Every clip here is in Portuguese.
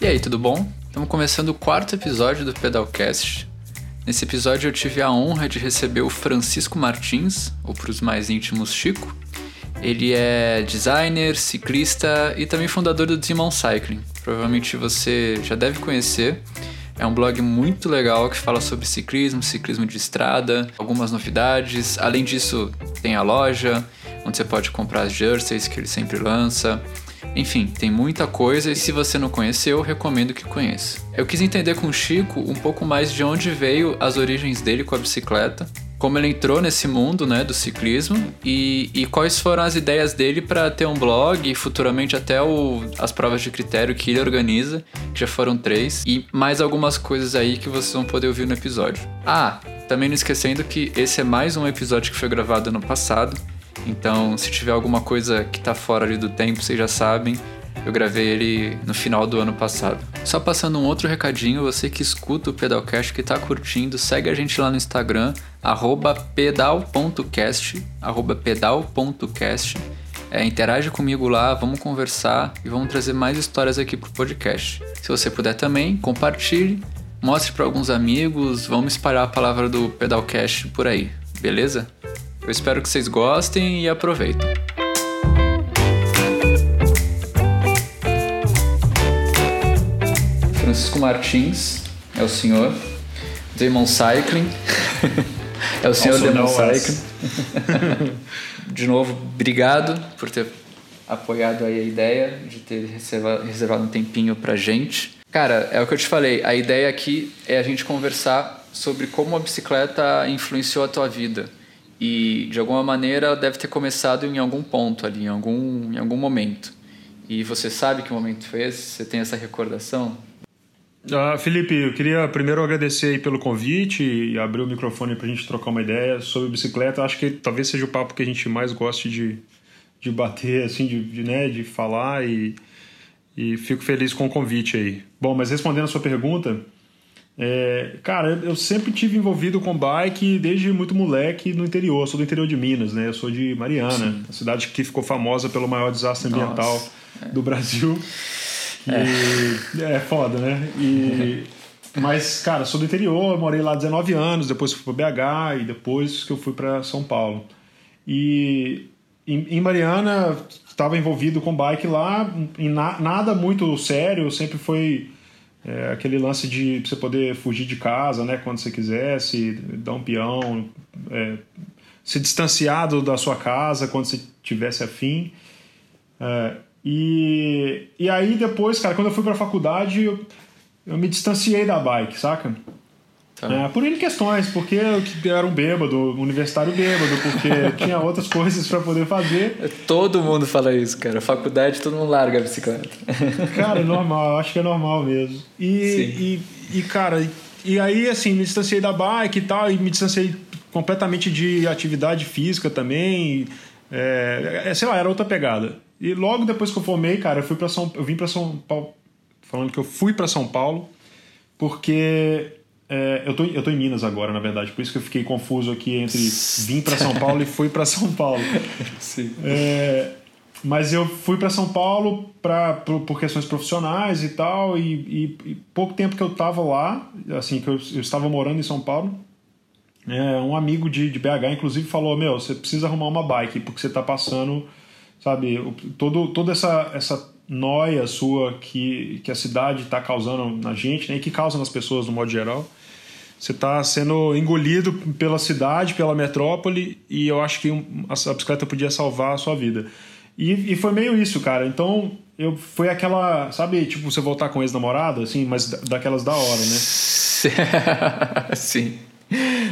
E aí, tudo bom? Estamos começando o quarto episódio do Pedalcast. Nesse episódio eu tive a honra de receber o Francisco Martins, ou para os mais íntimos, Chico. Ele é designer, ciclista e também fundador do Demon Cycling. Provavelmente você já deve conhecer. É um blog muito legal que fala sobre ciclismo, ciclismo de estrada, algumas novidades. Além disso, tem a loja, onde você pode comprar as jerseys que ele sempre lança. Enfim, tem muita coisa e se você não conheceu, recomendo que conheça. Eu quis entender com o Chico um pouco mais de onde veio as origens dele com a bicicleta, como ele entrou nesse mundo né, do ciclismo e, e quais foram as ideias dele para ter um blog e futuramente até o, as provas de critério que ele organiza, que já foram três, e mais algumas coisas aí que vocês vão poder ouvir no episódio. Ah, também não esquecendo que esse é mais um episódio que foi gravado ano passado, então, se tiver alguma coisa que tá fora ali do tempo, vocês já sabem. Eu gravei ele no final do ano passado. Só passando um outro recadinho, você que escuta o Pedalcast, que tá curtindo, segue a gente lá no Instagram, pedal.cast, pedal.cast. É, interage comigo lá, vamos conversar e vamos trazer mais histórias aqui pro podcast. Se você puder também, compartilhe, mostre para alguns amigos, vamos espalhar a palavra do Pedalcast por aí, beleza? Eu espero que vocês gostem e aproveitem. Francisco Martins é o senhor. Demon Cycling. é o senhor Demon Cycling. de novo, obrigado por ter apoiado aí a ideia, de ter reservado um tempinho pra gente. Cara, é o que eu te falei, a ideia aqui é a gente conversar sobre como a bicicleta influenciou a tua vida e de alguma maneira deve ter começado em algum ponto ali, em algum, em algum momento. E você sabe que momento foi esse? Você tem essa recordação? Ah, Felipe, eu queria primeiro agradecer pelo convite e abrir o microfone para a gente trocar uma ideia sobre bicicleta. Acho que talvez seja o papo que a gente mais goste de, de bater, assim, de, de, né, de falar e, e fico feliz com o convite aí. Bom, mas respondendo a sua pergunta, é, cara, eu sempre tive envolvido com bike desde muito moleque no interior. Eu sou do interior de Minas, né? Eu sou de Mariana, Sim. a cidade que ficou famosa pelo maior desastre ambiental Nossa. do Brasil. E é. é foda, né? E, mas, cara, sou do interior, morei lá 19 anos, depois fui para BH e depois que eu fui para São Paulo. E em, Mariana estava envolvido com bike lá, em na, nada muito sério, sempre foi é, aquele lance de você poder fugir de casa né, quando você quisesse, dar um peão, é, se distanciar da sua casa quando você tivesse afim. É, e, e aí depois, cara, quando eu fui para a faculdade, eu, eu me distanciei da bike, saca? Tá. É, por N questões, porque eu era um bêbado, um universitário bêbado, porque tinha outras coisas para poder fazer. Todo mundo fala isso, cara. Faculdade, todo mundo larga a bicicleta. Cara, é normal, acho que é normal mesmo. E, e, e, cara, e aí, assim, me distanciei da bike e tal, e me distanciei completamente de atividade física também. É, é sei lá, era outra pegada. E logo depois que eu formei, cara, eu fui para São eu vim para São Paulo, falando que eu fui para São Paulo, porque é, eu, tô, eu tô em Minas agora, na verdade, por isso que eu fiquei confuso aqui entre vim para São Paulo e fui para São Paulo. Sim. É, mas eu fui para São Paulo pra, por, por, questões profissionais e tal, e, e, e, pouco tempo que eu tava lá, assim, que eu, eu estava morando em São Paulo, é, um amigo de, de BH, inclusive, falou: Meu, você precisa arrumar uma bike, porque você tá passando, sabe, todo, toda essa, essa noia sua que, que a cidade está causando na gente, né, e que causa nas pessoas no modo geral. Você está sendo engolido pela cidade, pela metrópole, e eu acho que a bicicleta podia salvar a sua vida. E, e foi meio isso, cara. Então, eu foi aquela, sabe, tipo, você voltar com ex-namorada, assim, mas daquelas da hora, né? Sim.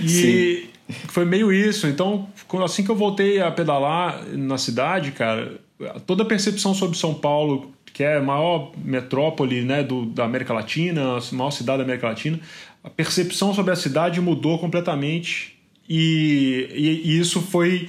E Sim. foi meio isso. Então, assim que eu voltei a pedalar na cidade, cara, toda a percepção sobre São Paulo, que é a maior metrópole né, do, da América Latina, a maior cidade da América Latina, a percepção sobre a cidade mudou completamente e, e, e isso foi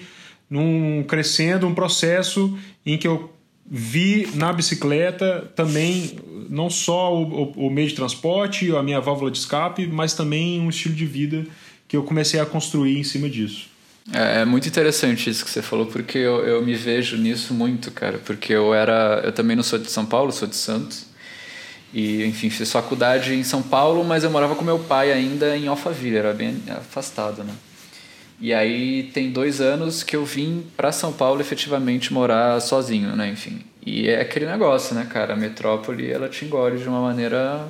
num crescendo, um processo em que eu vi na bicicleta também não só o, o, o, meio de transporte, a minha válvula de escape, mas também um estilo de vida que eu comecei a construir em cima disso. É, é muito interessante isso que você falou, porque eu, eu me vejo nisso muito, cara. Porque eu era. Eu também não sou de São Paulo, sou de Santos. E, enfim, fiz faculdade em São Paulo, mas eu morava com meu pai ainda em Alphaville, era bem afastado, né? E aí tem dois anos que eu vim para São Paulo efetivamente morar sozinho, né? Enfim. E é aquele negócio, né, cara? A metrópole, ela te engole de uma maneira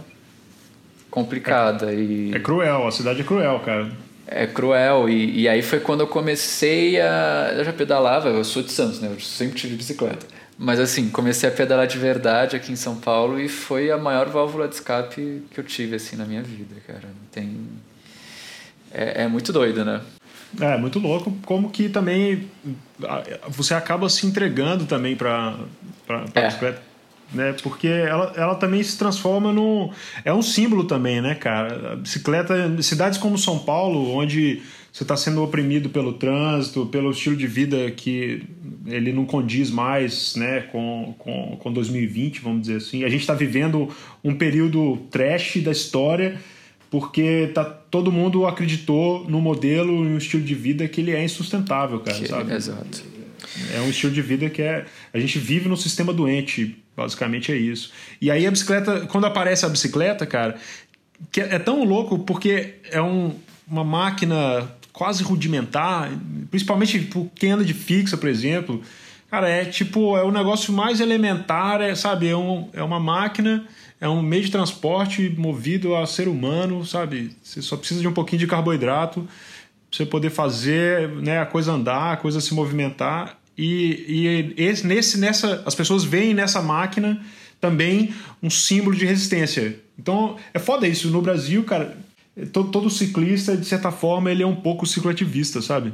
complicada. É, e... é cruel, a cidade é cruel, cara. É cruel. E, e aí foi quando eu comecei a. Eu já pedalava, eu sou de Santos, né? Eu sempre tive bicicleta. Mas assim, comecei a pedalar de verdade aqui em São Paulo e foi a maior válvula de escape que eu tive, assim, na minha vida, cara. Tem. É, é muito doido, né? É, muito louco. Como que também você acaba se entregando também para a é. bicicleta né? Porque ela, ela também se transforma no. É um símbolo também, né, cara? A bicicleta, cidades como São Paulo, onde você está sendo oprimido pelo trânsito, pelo estilo de vida que ele não condiz mais né, com, com, com 2020, vamos dizer assim. A gente está vivendo um período trash da história porque tá, todo mundo acreditou no modelo e no estilo de vida que ele é insustentável, cara, que, sabe? Exato. É um estilo de vida que é. A gente vive no sistema doente Basicamente é isso. E aí a bicicleta, quando aparece a bicicleta, cara, que é tão louco porque é um, uma máquina quase rudimentar, principalmente tipo, quem anda de fixa, por exemplo. Cara, é tipo, é o negócio mais elementar, é, sabe? É, um, é uma máquina, é um meio de transporte movido a ser humano, sabe? Você só precisa de um pouquinho de carboidrato você poder fazer né, a coisa andar, a coisa se movimentar. E, e esse, nesse, nessa, as pessoas veem nessa máquina também um símbolo de resistência. Então é foda isso. No Brasil, cara, todo, todo ciclista, de certa forma, ele é um pouco cicloativista, sabe?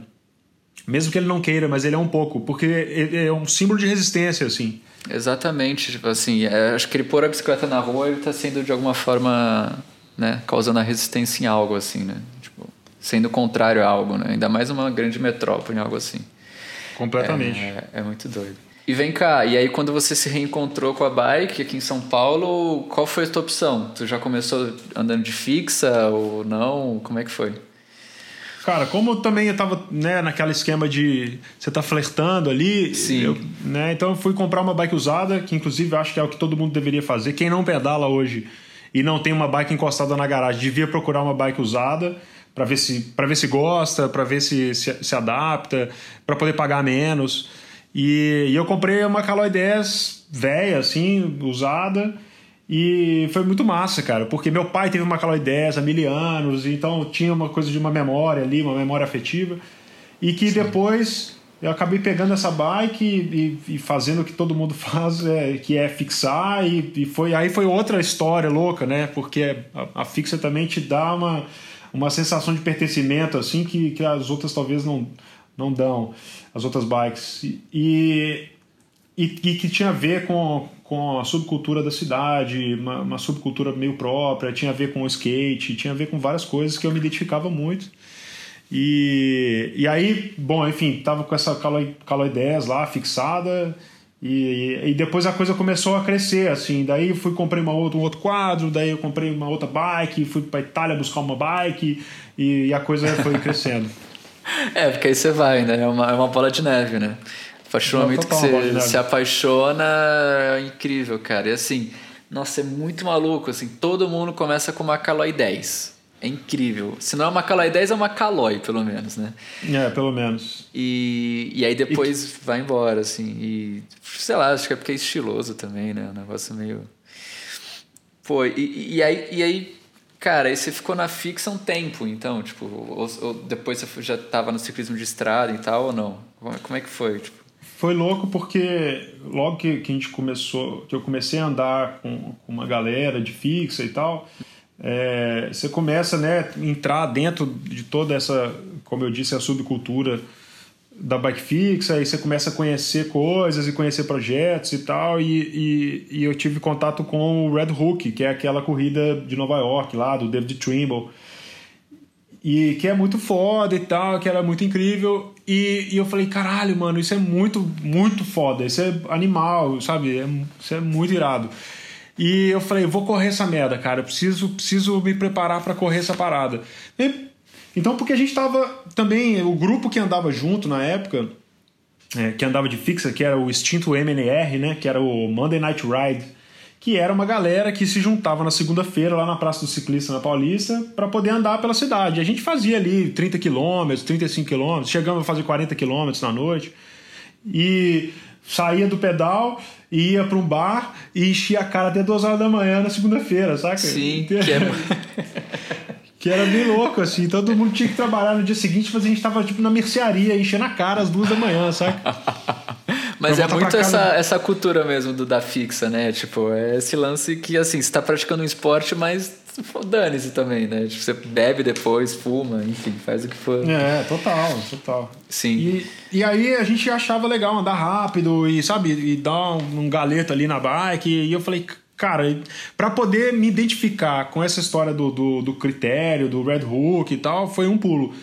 Mesmo que ele não queira, mas ele é um pouco, porque é um símbolo de resistência, assim. Exatamente, tipo assim, é, acho que ele pôr a bicicleta na rua, ele está sendo de alguma forma, né, causando a resistência em algo, assim, né? Tipo, sendo contrário a algo, né? Ainda mais uma grande metrópole, algo assim. Completamente. É, é, muito doido. E vem cá, e aí quando você se reencontrou com a bike aqui em São Paulo, qual foi a tua opção? Tu já começou andando de fixa ou não? Como é que foi? Cara, como eu também eu tava né, naquele esquema de você tá flertando ali, Sim. Eu, né, então eu fui comprar uma bike usada, que inclusive acho que é o que todo mundo deveria fazer. Quem não pedala hoje e não tem uma bike encostada na garagem, devia procurar uma bike usada para ver se para ver se gosta, para ver se, se, se adapta, para poder pagar menos. E, e, eu comprei uma Caloi 10 velha, assim, usada. E foi muito massa, cara, porque meu pai teve uma Caloi 10 há mil anos, então tinha uma coisa de uma memória ali, uma memória afetiva. E que Sim. depois eu acabei pegando essa bike e, e, fazendo o que todo mundo faz, é, que é fixar. E, e, foi aí foi outra história louca, né? Porque a, a fixa também te dá uma uma sensação de pertencimento assim que, que as outras talvez não, não dão, as outras bikes. E, e, e que tinha a ver com, com a subcultura da cidade, uma, uma, subcultura meio própria, tinha a ver com o skate, tinha a ver com várias coisas que eu me identificava muito. E, e aí, bom, enfim, tava com essa Caloi, Caloi 10 lá fixada e, e, depois a coisa começou a crescer, assim. Daí fui comprei uma outra, um outro quadro, daí eu comprei uma outra bike, fui para Itália buscar uma bike e, e a coisa foi crescendo. é, porque aí você vai, né? É uma, é uma bola de neve, né? Apaixonamento que você se apaixona é incrível, cara. E assim, nossa, é muito maluco, assim. Todo mundo começa com uma Caloi 10. É incrível. Se não é uma Caloi 10, é uma Caloi, pelo menos, né? É, pelo menos. E, e aí depois e... vai embora, assim. E sei lá, acho que é porque é estiloso também, né? Um negócio meio. Pô, e, e, aí, e aí, cara, aí você ficou na fixa um tempo, então, tipo, ou, ou depois você já tava no ciclismo de estrada e tal, ou não? Como é que foi? Tipo? Foi louco porque logo que, que a gente começou, que eu comecei a andar com, com uma galera de fixa e tal é, você começa né, entrar dentro de toda essa, como eu disse, a subcultura da bike fixa, aí você começa a conhecer coisas e conhecer projetos e tal, e, e, e, eu tive contato com o Red Hook, que é aquela corrida de Nova York lá, do David Trimble, e que é muito foda e tal, que era muito incrível, e, e eu falei, caralho, mano, isso é muito, muito foda, isso é animal, sabe, é, isso é muito irado. E eu falei, vou correr essa merda, cara. preciso, preciso me preparar para correr essa parada. E, então, porque a gente tava também, o grupo que andava junto na época, é, que andava de fixa, que era o extinto MNR, né? Que era o Monday Night Ride, que era uma galera que se juntava na segunda-feira lá na Praça do Ciclista na Paulista para poder andar pela cidade. A gente fazia ali 30 quilômetros, 35 quilômetros, chegamos a fazer 40 quilômetros na noite e saía do pedal, ia para um bar e enchia a cara até duas horas da manhã na segunda-feira, saca? Sim, que é... que era bem louco, assim. Todo mundo tinha que trabalhar no dia seguinte, mas a gente tava, tipo, na mercearia, enchendo a cara às duas da manhã, saca? Mas é muito essa, essa cultura mesmo do da fixa, né? Tipo, é esse lance que, assim, você tá praticando um esporte, mas dane-se também, né? Tipo, você bebe depois, fuma, enfim, faz o que for. É, total, total. Sim. E, e aí a gente achava legal andar rápido e, sabe, e dar um, um galeto ali na bike. E eu falei, cara, para poder me identificar com essa história do, do, do, critério, do Red Hook e tal, foi um pulo.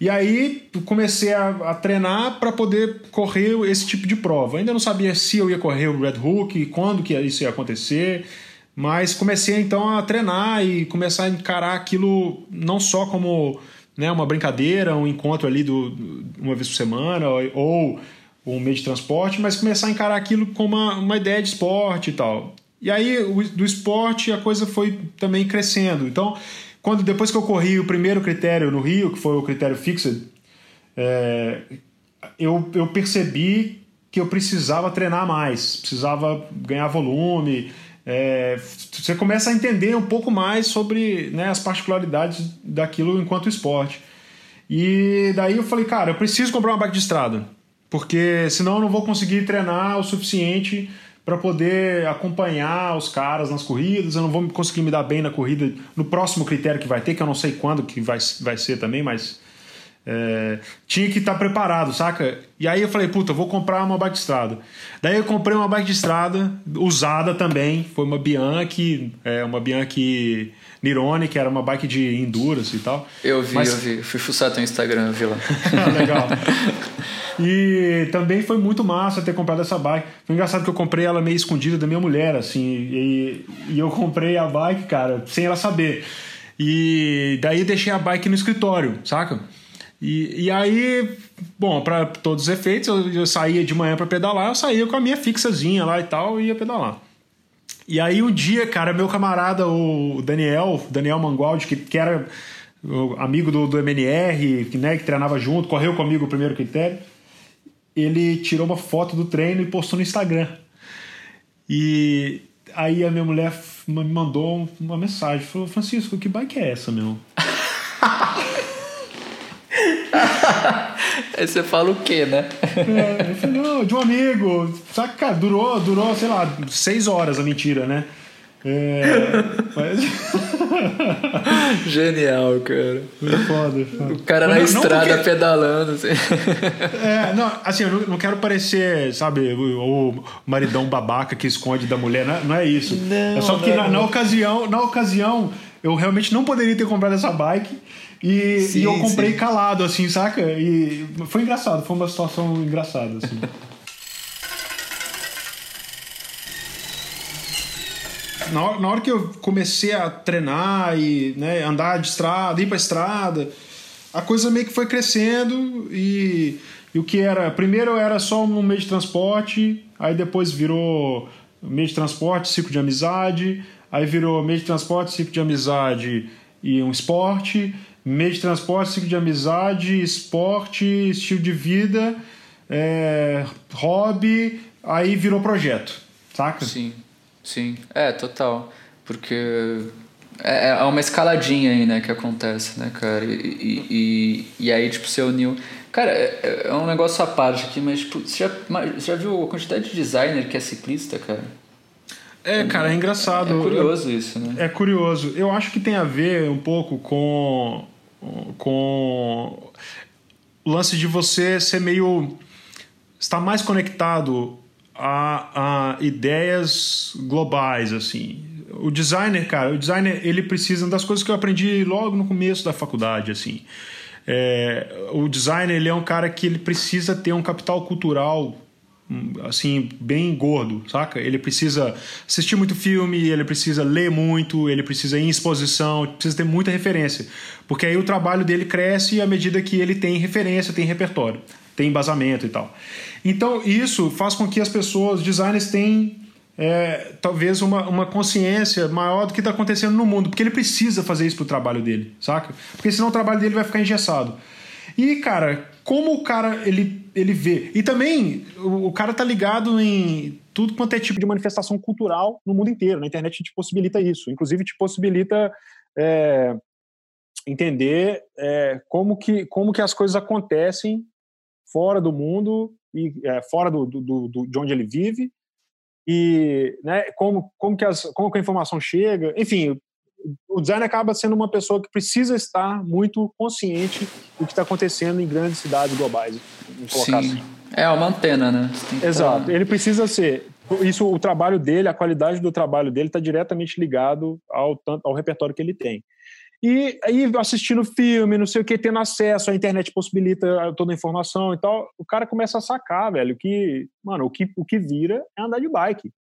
E aí comecei a, a treinar para poder correr esse tipo de prova. Ainda não sabia se eu ia correr o Red Hook, quando que isso ia acontecer, mas comecei então a treinar e começar a encarar aquilo não só como né, uma brincadeira, um encontro ali do, uma vez por semana ou um meio de transporte, mas começar a encarar aquilo como uma, uma ideia de esporte e tal. E aí do esporte a coisa foi também crescendo. Então quando depois que eu corri o primeiro critério no Rio, que foi o critério fixed, é, eu, eu percebi que eu precisava treinar mais, precisava ganhar volume. É, você começa a entender um pouco mais sobre né, as particularidades daquilo enquanto esporte. E daí eu falei, cara, eu preciso comprar uma bike de estrada, porque senão eu não vou conseguir treinar o suficiente para poder acompanhar os caras nas corridas. Eu não vou conseguir me dar bem na corrida no próximo critério que vai ter, que eu não sei quando que vai, vai ser também, mas é, tinha que estar tá preparado, saca? E aí eu falei, puta, eu vou comprar uma bike de estrada. Daí eu comprei uma bike de estrada usada também, foi uma Bianchi, é, uma Bianchi Nirone, que era uma bike de endurance e tal. Eu vi, Mas... eu vi. Fui fuçar teu Instagram, vi lá. Legal. E também foi muito massa ter comprado essa bike. Foi engraçado que eu comprei ela meio escondida da minha mulher, assim. E, e eu comprei a bike, cara, sem ela saber. E daí deixei a bike no escritório, saca? E, e aí, bom, para todos os efeitos, eu, eu saía de manhã para pedalar, eu saía com a minha fixazinha lá e tal, e ia pedalar. E aí um dia, cara, meu camarada, o Daniel, Daniel Mangualdi, que, que era amigo do, do MNR, que, né, que treinava junto, correu comigo o primeiro critério ele tirou uma foto do treino e postou no Instagram. E aí a minha mulher me mandou uma mensagem, falou, Francisco, que bike é essa, meu? Aí você fala o quê, né? É, eu falei, não, de um amigo. Saca, cara, durou, durou, sei lá, seis horas a mentira, né? É, mas... Genial, cara. Foda, foda. O cara na não, estrada não porque... pedalando. Assim. É, não, assim, eu não quero parecer, sabe, o, maridão babaca que esconde da mulher, não é, não é isso. Não, é só que na, na, ocasião, na ocasião, eu realmente não poderia ter comprado essa bike. E, sim, e eu comprei sim. calado, assim, saca? E foi engraçado, foi uma situação engraçada, assim. na hora, na hora que eu comecei a treinar e né, andar de estrada, ir pra estrada, a coisa meio que foi crescendo e, e o que era. Primeiro era só um meio de transporte, aí depois virou meio de transporte, ciclo de amizade, aí virou meio de transporte, ciclo de amizade e um esporte, meio de transporte, ciclo de amizade, esporte, estilo de vida, é, hobby, aí virou projeto, saca? Sim. Sim, é, total. Porque é, é uma escaladinha aí, né, que acontece, né, cara? E, e, e aí, tipo, você uniu. Cara, é, é um negócio à parte aqui, mas, tipo, você já, você já viu a quantidade de designer que é ciclista, cara? É, cara, é engraçado. É curioso isso, né? É curioso. Eu acho que tem a ver um pouco com. com o lance de você ser meio. estar mais conectado a, a ideias globais, assim. O designer, cara, o designer, ele precisa das coisas que eu aprendi logo no começo da faculdade, assim. É, o designer, ele é um cara que ele precisa ter um capital cultural assim, bem gordo, saca? Ele precisa assistir muito filme, ele precisa ler muito, ele precisa ir em exposição, precisa ter muita referência. Porque aí o trabalho dele cresce à medida que ele tem referência, tem repertório, tem embasamento e tal. Então, isso faz com que as pessoas, designers, tenham é, talvez uma, uma consciência maior do que está acontecendo no mundo, porque ele precisa fazer isso pro trabalho dele, saca? Porque senão o trabalho dele vai ficar engessado. E, cara, como o cara ele, ele vê. E também o, o cara tá ligado em tudo quanto é tipo de manifestação cultural no mundo inteiro. Na internet te possibilita isso. Inclusive, te possibilita é, entender é, como, que, como que as coisas acontecem fora do mundo e é, fora do, do, do, de onde ele vive e né, como, como, que as, como que a informação chega. Enfim, o design acaba sendo uma pessoa que precisa estar muito consciente do que está acontecendo em grandes cidades globais. Sim. Assim. É uma antena, né? Exato. Ele precisa ser. Isso, o trabalho dele, a qualidade do trabalho dele está diretamente ligado ao, ao repertório que ele tem. E aí, assistindo filme, não sei o que, tendo acesso, a internet possibilita toda a informação e tal, o cara começa a sacar, velho, que, mano, o que, o que vira é andar de bike.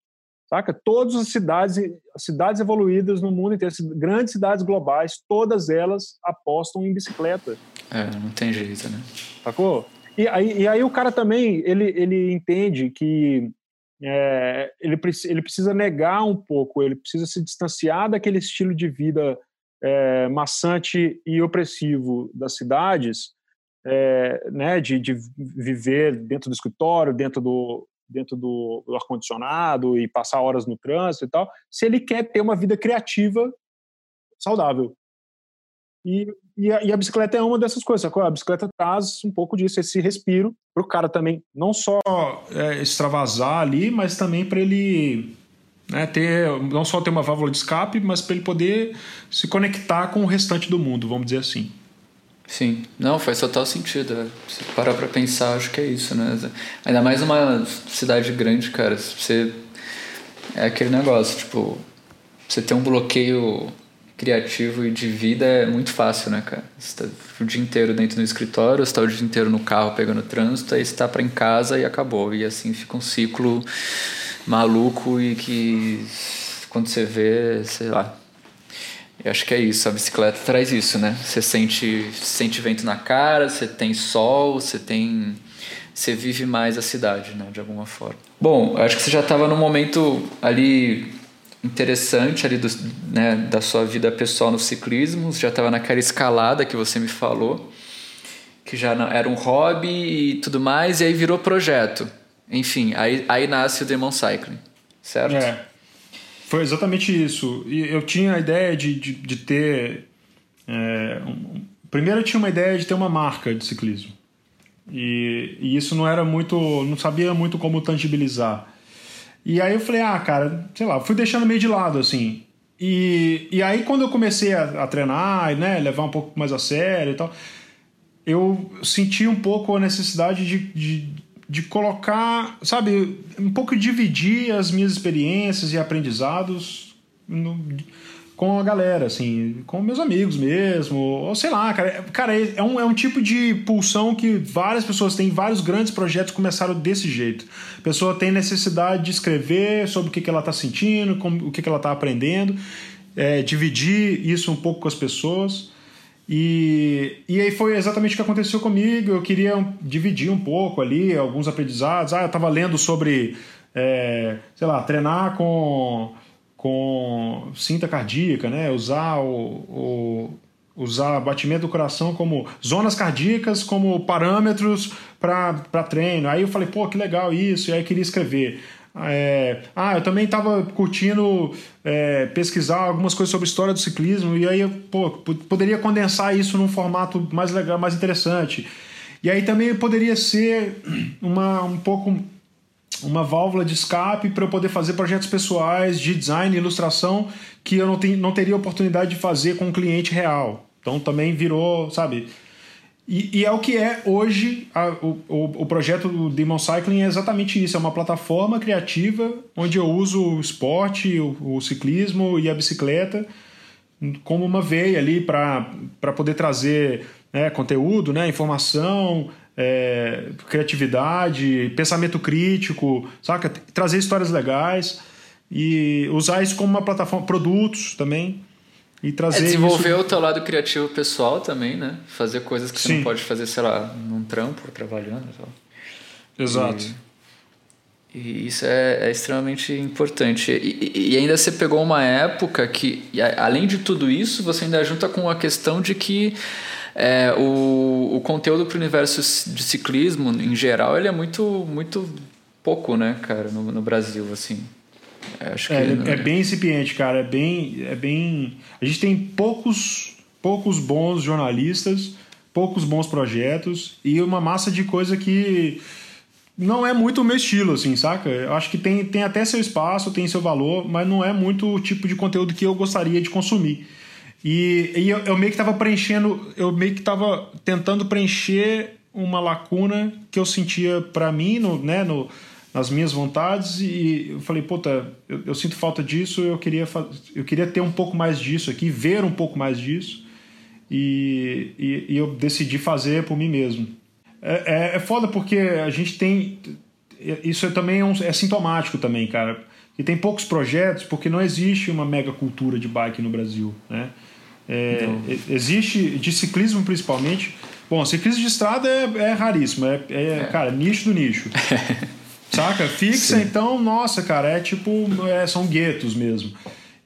Saca? Todas as cidades, cidades evoluídas no mundo inteiro, grandes cidades globais, todas elas apostam em bicicleta. É, não tem jeito, né? Sacou? E aí, e aí o cara também, ele, ele entende que é, ele, ele precisa negar um pouco, ele precisa se distanciar daquele estilo de vida é, maçante e opressivo das cidades, é, né, de, de viver dentro do escritório, dentro do, dentro do, do ar-condicionado e passar horas no trânsito e tal, se ele quer ter uma vida criativa saudável. E, e, a, e a bicicleta é uma dessas coisas. A bicicleta traz um pouco disso, esse respiro, para o cara também, não só é, extravasar ali, mas também para ele né, ter, não só ter uma válvula de escape, mas para ele poder se conectar com o restante do mundo, vamos dizer assim. Sim, não, faz total sentido. É. Se parar pra pensar, acho que é isso, né? Ainda mais numa cidade grande, cara. Você. É aquele negócio, tipo. Você ter um bloqueio criativo e de vida é muito fácil, né, cara? Você tá o dia inteiro dentro do escritório, você tá o dia inteiro no carro pegando trânsito, aí você tá pra em casa e acabou. E assim fica um ciclo maluco e que quando você vê, sei lá, eu acho que é isso, a bicicleta traz isso, né? Você sente, sente vento na cara, você tem sol, você tem. Você vive mais a cidade, né? De alguma forma. Bom, acho que você já estava num momento ali interessante ali do, né, da sua vida pessoal no ciclismo, você já estava naquela escalada que você me falou, que já era um hobby e tudo mais, e aí virou projeto. Enfim, aí, aí nasce o Demon Cycling, certo? É. Foi exatamente isso. E eu tinha a ideia de, de, de ter. É, um, primeiro eu tinha uma ideia de ter uma marca de ciclismo. E, e, isso não era muito. não sabia muito como tangibilizar. E aí eu falei, ah, cara, sei lá, fui deixando meio de lado, assim. E, e aí quando eu comecei a, a treinar, né, levar um pouco mais a sério e tal, eu senti um pouco a necessidade de, de de colocar, sabe, um pouco dividir as minhas experiências e aprendizados no, com a galera, assim, com meus amigos mesmo, ou sei lá, cara. Cara, é um, é um tipo de pulsão que várias pessoas têm, vários grandes projetos começaram desse jeito. A pessoa tem necessidade de escrever sobre o que, que ela está sentindo, como, o que, que ela está aprendendo, é, dividir isso um pouco com as pessoas. E, e aí foi exatamente o que aconteceu comigo. Eu queria dividir um pouco ali alguns aprendizados. Ah, eu estava lendo sobre, é, sei lá, treinar com, com cinta cardíaca, né? Usar o, o usar batimento do coração como zonas cardíacas como parâmetros para treino. Aí eu falei, pô, que legal isso. E aí queria escrever. É, ah, eu também estava curtindo é, pesquisar algumas coisas sobre história do ciclismo e aí pô, poderia condensar isso num formato mais legal, mais interessante. E aí também poderia ser uma, um pouco uma válvula de escape para eu poder fazer projetos pessoais de design e ilustração que eu não, tenho, não teria oportunidade de fazer com um cliente real. Então também virou, sabe, e, e, é o que é hoje a, o, o, projeto do Demon Cycling é exatamente isso, é uma plataforma criativa onde eu uso o esporte, o, o ciclismo e a bicicleta como uma veia ali para poder trazer né, conteúdo, né, informação, é, criatividade, pensamento crítico, saca? Trazer histórias legais e usar isso como uma plataforma, produtos também e trazer. É desenvolver isso... o teu lado criativo pessoal também, né? Fazer coisas que Sim. você não pode fazer, sei lá, num trampo, trabalhando e tal. Exato. E isso é, é extremamente importante. E, e, ainda você pegou uma época que, além de tudo isso, você ainda junta com a questão de que é, o, o conteúdo para o universo de ciclismo, em geral, ele é muito, muito pouco, né, cara, no, no Brasil, assim. É, acho é, que, é, é bem incipiente, cara. É bem, é bem. A gente tem poucos, poucos bons jornalistas, poucos bons projetos e uma massa de coisa que não é muito o meu estilo, assim, saca? Eu acho que tem, tem até seu espaço, tem seu valor, mas não é muito o tipo de conteúdo que eu gostaria de consumir. E, e eu, eu, meio que tava preenchendo, eu meio que tava tentando preencher uma lacuna que eu sentia para mim, no, né, no, nas minhas vontades, e eu falei, puta, eu, eu sinto falta disso, eu queria, eu queria ter um pouco mais disso aqui, ver um pouco mais disso, e, e, e eu decidi fazer por mim mesmo. É, é, é, foda porque a gente tem. Isso também é, um, é sintomático também, cara. E tem poucos projetos porque não existe uma mega cultura de bike no Brasil, né? É, existe, de ciclismo principalmente. Bom, ciclismo de estrada é, é raríssimo, é, é, é, cara, nicho do nicho. Saca? Fixa, Sim. então, nossa, cara, é tipo. É, são guetos mesmo.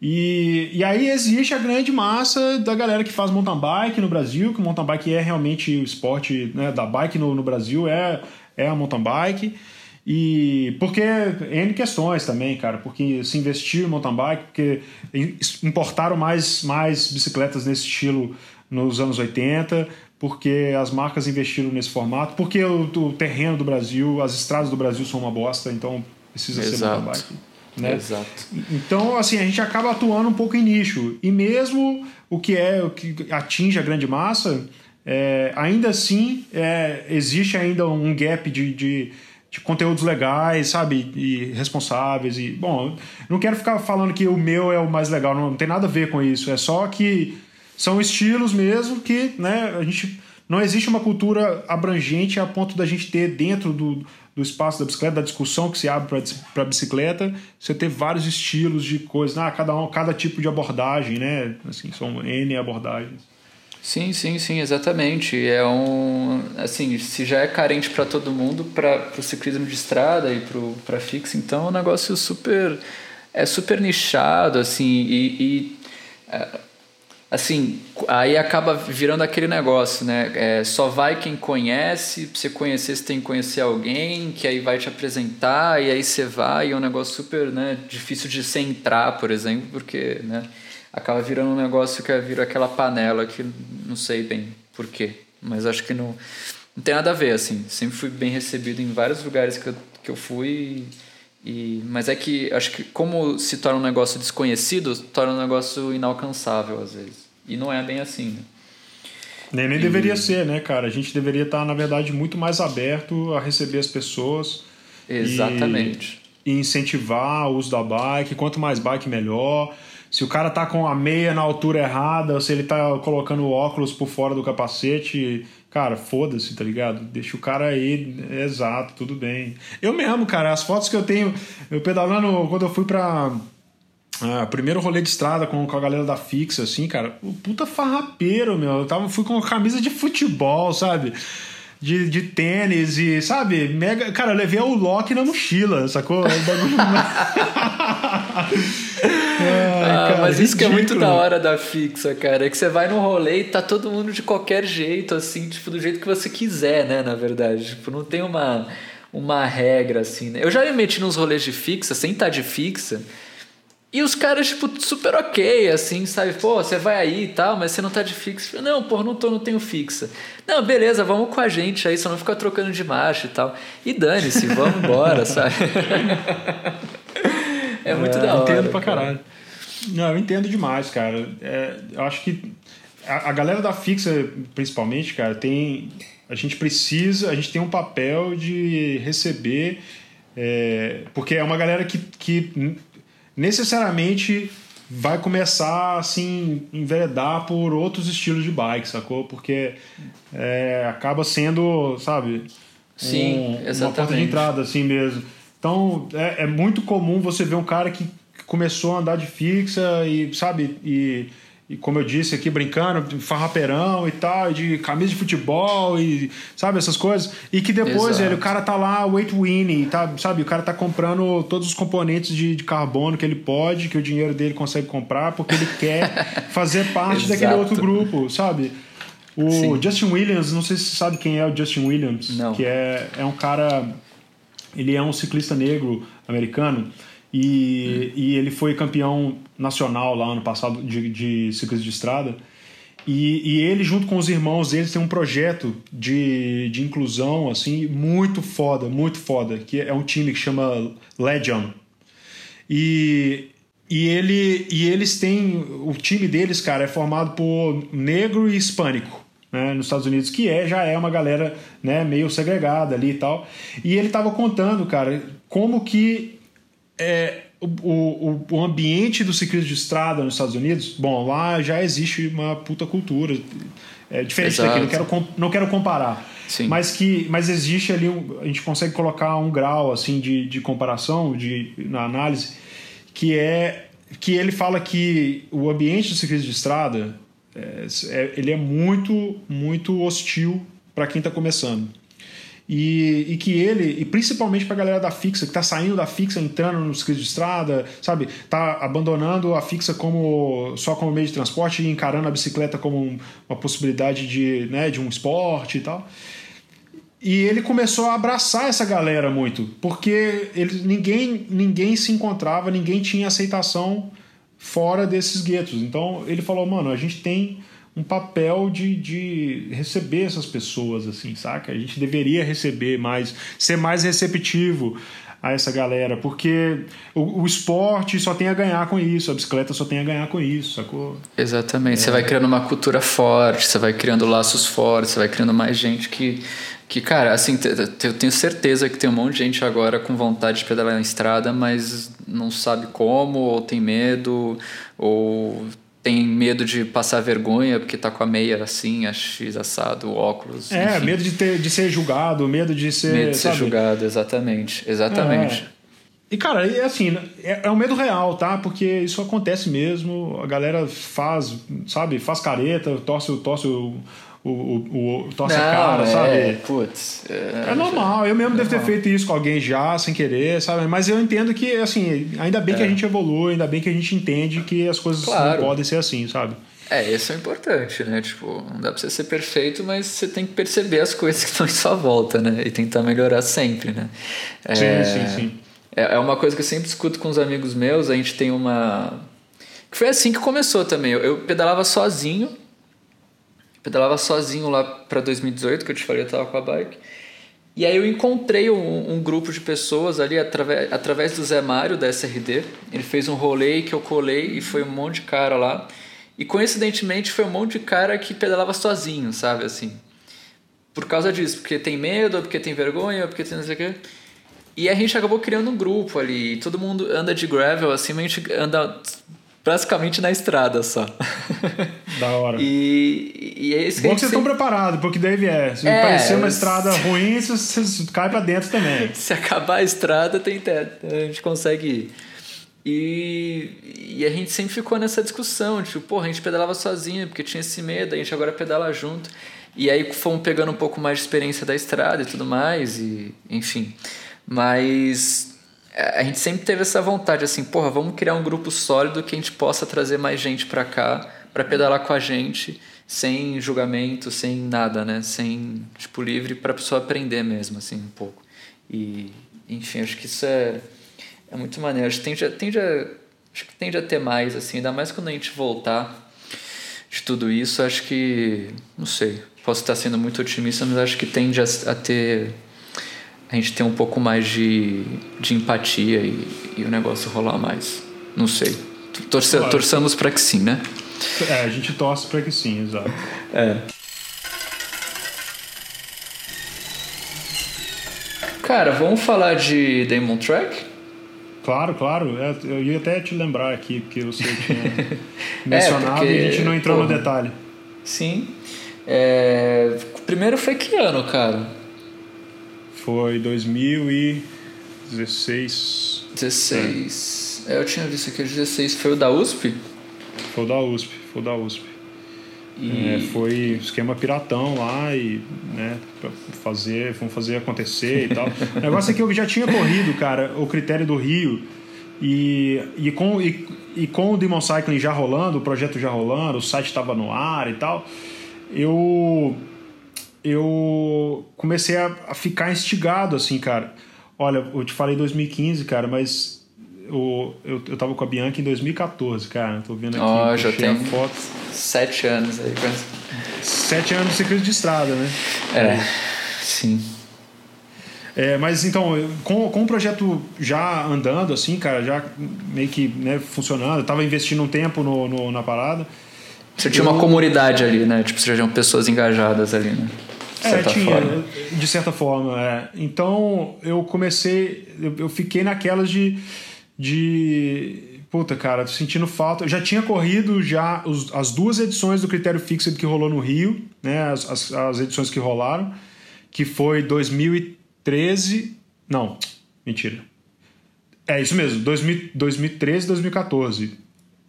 E, e aí existe a grande massa da galera que faz mountain bike no Brasil, que o mountain bike é realmente o esporte né, da bike no, no Brasil, é, é a mountain bike. E porque N questões também, cara, porque se investir em mountain bike, porque importaram mais, mais bicicletas nesse estilo nos anos 80, porque as marcas investiram nesse formato, porque o, o terreno do Brasil, as estradas do Brasil são uma bosta, então precisa Exato. ser mountain bike. Né? Exato. Então, assim, a gente acaba atuando um pouco em nicho. E mesmo o que é o que atinge a grande massa, é, ainda assim é, existe ainda um gap de, de, de, conteúdos legais, sabe? E responsáveis. E, bom, não quero ficar falando que o meu é o mais legal, não, não tem nada a ver com isso. É só que são estilos mesmo que né, a gente. Não existe uma cultura abrangente a ponto da gente ter dentro do, do espaço da bicicleta, da discussão que se abre para a bicicleta, você ter vários estilos de coisas, ah, cada, um, cada tipo de abordagem, né? Assim, são N abordagens. Sim, sim, sim, exatamente. É um. Assim, se já é carente para todo mundo, para o ciclismo de estrada e para fixa, então é um negócio super. É super nichado, assim, e, e é, assim, aí acaba virando aquele negócio, né? É, só vai quem conhece, pra você conhecer, você tem que conhecer alguém, que aí vai te apresentar, e aí você vai, e é um negócio super né, difícil de você entrar, por exemplo, porque né, acaba virando um negócio que é, vira aquela panela que não sei bem por quê, mas acho que não, não tem nada a ver, assim. Sempre fui bem recebido em vários lugares que eu, que eu fui. E, mas é que acho que como se torna um negócio desconhecido, torna um negócio inalcançável às vezes. E não é bem assim. Né? Nem, nem e... deveria ser, né, cara? A gente deveria estar, na verdade, muito mais aberto a receber as pessoas. Exatamente. E, e incentivar o uso da bike. Quanto mais bike, melhor. Se o cara tá com a meia na altura errada, ou se ele tá colocando o óculos por fora do capacete, cara, foda-se, tá ligado? Deixa o cara aí, exato, tudo bem. Eu mesmo, cara, as fotos que eu tenho, eu pedalando, quando eu fui pra ah, primeiro rolê de estrada com, com a galera da Fixa, assim, cara, o puta farrapeiro, meu. Eu tava, fui com camisa de futebol, sabe? De, de tênis e, sabe, mega. Cara, eu levei o Loki na mochila, sacou? Ai, ah, cara, mas isso ridículo. que é muito da hora da fixa, cara. É que você vai no rolê e tá todo mundo de qualquer jeito, assim, tipo, do jeito que você quiser, né? Na verdade. Tipo, não tem uma, uma regra, assim, né? Eu já me meti nos rolês de fixa, sem estar tá de fixa. E os caras, tipo, super ok, assim, sabe? Pô, você vai aí e tal, mas você não tá de fixa. Não, pô, não tô, não tenho fixa. Não, beleza, vamos com a gente aí, só não ficar trocando de marcha e tal. E dane-se, vamos embora, sabe? é muito é, da hora. Entendo pra caralho. Não, eu entendo demais, cara. É, eu acho que a, a galera da fixa, principalmente, cara, tem. A gente precisa, a gente tem um papel de receber. É, porque é uma galera que, que necessariamente vai começar assim enveredar por outros estilos de bike, sacou? Porque é, acaba sendo, sabe, Sim, um, uma porta de entrada assim mesmo. Então é, é, muito comum você ver um cara que começou a andar de fixa e sabe e, e como eu disse aqui, brincando, farrapeirão e tal, de camisa de futebol e sabe, essas coisas. E que depois, ele, o cara tá lá, weight winning, tá, sabe? O cara tá comprando todos os componentes de, de carbono que ele pode, que o dinheiro dele consegue comprar, porque ele quer fazer parte daquele outro grupo, sabe? O Sim. Justin Williams, não sei se você sabe quem é o Justin Williams, não. que é, é um cara. Ele é um ciclista negro americano e, hum. e ele foi campeão nacional lá ano passado de, de ciclismo de estrada. E, e, ele, junto com os irmãos deles, tem um projeto de, de inclusão assim muito foda, muito foda, que é um time que chama Legion. E, e, ele, e eles têm. O time deles, cara, é formado por negro e hispânico. Né, nos Estados Unidos, que é já é uma galera né, meio segregada ali e tal. E ele estava contando, cara, como que é, o, o, o ambiente do ciclismo de estrada nos Estados Unidos, bom, lá já existe uma puta cultura. É diferente Exato. daqui, não quero, não quero comparar. Sim. Mas que mas existe ali, um, a gente consegue colocar um grau assim de, de comparação de, na análise, que é que ele fala que o ambiente do ciclismo de estrada é, é, ele é muito, muito hostil para quem está começando. E, e, que ele, e principalmente para a galera da fixa, que está saindo da fixa, entrando no ciclismo de estrada, sabe? Tá abandonando a fixa como só como meio de transporte e encarando a bicicleta como um, uma possibilidade de, né, de um esporte e tal. E ele começou a abraçar essa galera muito, porque ele, ninguém, ninguém se encontrava, ninguém tinha aceitação fora desses guetos. Então ele falou, mano, a gente tem um papel de, de receber essas pessoas, assim, saca? A gente deveria receber mais, ser mais receptivo a essa galera, porque o, o, esporte só tem a ganhar com isso, a bicicleta só tem a ganhar com isso, sacou? Exatamente, é. você vai criando uma cultura forte, você vai criando laços fortes, você vai criando mais gente que, que cara, assim, eu tenho certeza que tem um monte de gente agora com vontade de pedalar na estrada, mas não sabe como, ou tem medo, ou tem medo de passar vergonha porque tá com a meia assim, a X assado, o óculos. É, enfim. medo de, ter, de ser julgado, medo de ser. Medo de ser julgado, exatamente. Exatamente. É. E, cara, é assim, é, é um medo real, tá? Porque isso acontece mesmo, a galera faz, sabe, faz careta, torce, torce o, o, o, o torce a cara, é, sabe? Putz. É, é normal, eu mesmo devo ter feito isso com alguém já, sem querer, sabe? Mas eu entendo que, assim, ainda bem é. que a gente evolui, ainda bem que a gente entende que as coisas claro. não podem ser assim, sabe? É, isso é importante, né? Tipo, não dá pra você ser perfeito, mas você tem que perceber as coisas que estão em sua volta, né? E tentar melhorar sempre, né? É, sim, sim, sim. É, é uma coisa que eu sempre discuto com os amigos meus, a gente tem uma... Foi assim que começou também. Eu pedalava sozinho, pedalava sozinho lá para 2018, que eu te falei, eu tava com a bike. E aí eu encontrei um, um, grupo de pessoas ali através, através do Zé Mário da SRD. Ele fez um rolê que eu colei e foi um monte de cara lá. E coincidentemente foi um monte de cara que pedalava sozinho, sabe assim. Por causa disso, porque tem medo, porque tem vergonha, porque tem não sei o quê. E a gente acabou criando um grupo ali. Todo mundo anda de gravel, assim, a gente anda basicamente na estrada só. Da hora. E, e é isso que Bom que vocês estão preparados, porque daí vier. Se é, parecer uma estrada ruim, você, você cai pra dentro também. Se acabar a estrada, tem teto. A gente consegue ir. E, e a gente sempre ficou nessa discussão, tipo, porra, a gente pedalava sozinho, porque tinha esse medo, a gente agora pedala junto. E aí fomos pegando um pouco mais de experiência da estrada e tudo mais, e enfim. Mas a gente sempre teve essa vontade, assim, porra, vamos criar um grupo sólido que a gente possa trazer mais gente para cá, para pedalar com a gente, sem julgamento, sem nada, né? Sem, tipo, livre para a pessoa aprender mesmo, assim, um pouco. E, enfim, acho que isso é, é muito maneiro. Acho que tende a, tende a, acho que tende a ter mais, assim, ainda mais quando a gente voltar de tudo isso, acho que, não sei, posso estar sendo muito otimista, mas acho que tende a, a ter a gente ter um pouco mais de, de empatia e, e o negócio rolar mais. Não sei. Torce, claro. Torçamos para que sim, né? É, a gente torce para que sim, exato. É. Cara, vamos falar de Demon Track? Claro, claro. É, eu ia até te lembrar aqui, porque você tinha mencionado é, porque, e a gente não entrou porra, no detalhe. Sim. É, primeiro foi que ano, cara? Foi 2016. 16. É. é. eu tinha visto que 16 foi o da USP? foi o da USP, foi o da USP. E... É, foi esquema piratão lá e, né, pra fazer, vamos fazer acontecer e tal. o negócio é que eu já tinha corrido, cara, o critério do Rio e, e, com, e, e com o Demon Cycling já rolando, o projeto já rolando, o site estava no ar e tal, eu eu comecei a, a, ficar instigado, assim, cara. Olha, eu te falei 2015, cara, mas eu, eu, eu tava com a Bianca em 2014, cara. Tô vendo aqui. Ó, oh, já tem foto. sete anos aí. Sete anos de ciclismo de estrada, né? É, sim. É, mas então, com, com o projeto já andando, assim, cara, já meio que né, funcionando, eu tava investindo um tempo no, no na parada. Você tinha eu... uma comunidade ali, né? Tipo, você já pessoas engajadas ali, né? É, tinha, forma. de certa forma. É. Então eu comecei, eu, eu, fiquei naquelas de, de. Puta, cara, tô sentindo falta. Eu já tinha corrido já os, as duas edições do Critério Fixed que rolou no Rio, né? As, as, as edições que rolaram, que foi 2013. Não, mentira. É isso mesmo, 2000, 2013 2014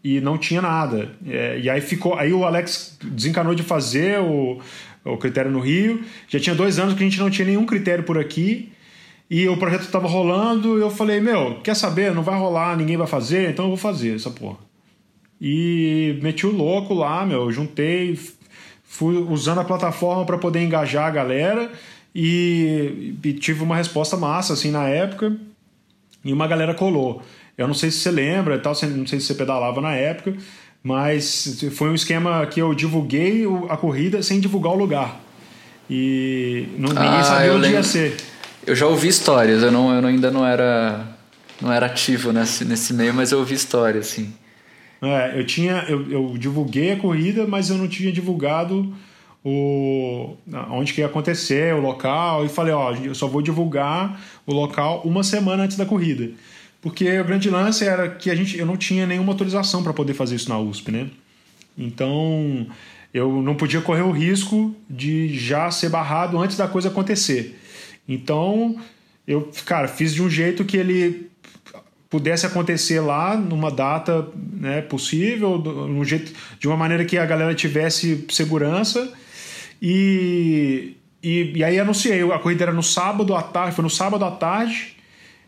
e não tinha nada. É, e aí ficou. Aí o Alex desencanou de fazer o, o critério no Rio. Já tinha dois anos que a gente não tinha nenhum critério por aqui. E o projeto estava rolando. E eu falei: Meu, quer saber? Não vai rolar, ninguém vai fazer, então eu vou fazer essa porra. E meti o louco lá, meu. Juntei, fui usando a plataforma para poder engajar a galera. E, e tive uma resposta massa, assim, na época. E uma galera colou. Eu não sei se você lembra, tal, não sei se você pedalava na época, mas foi um esquema que eu divulguei a corrida sem divulgar o lugar. E não, ninguém ah, sabia onde lembro. ia ser. Eu já ouvi histórias, eu, não, eu ainda não era, não era ativo nesse, nesse meio, mas eu ouvi histórias, sim. É, eu tinha, eu, eu divulguei a corrida, mas eu não tinha divulgado o onde que ia acontecer, o local, e falei, ó, eu só vou divulgar o local uma semana antes da corrida. Porque o grande lance era que a gente, eu não tinha nenhuma autorização para poder fazer isso na USP, né? Então eu não podia correr o risco de já ser barrado antes da coisa acontecer. Então eu, cara, fiz de um jeito que ele pudesse acontecer lá numa data né, possível, um jeito, de uma maneira que a galera tivesse segurança. E, e, e aí anunciei, a corrida era no sábado à tarde, foi no sábado à tarde,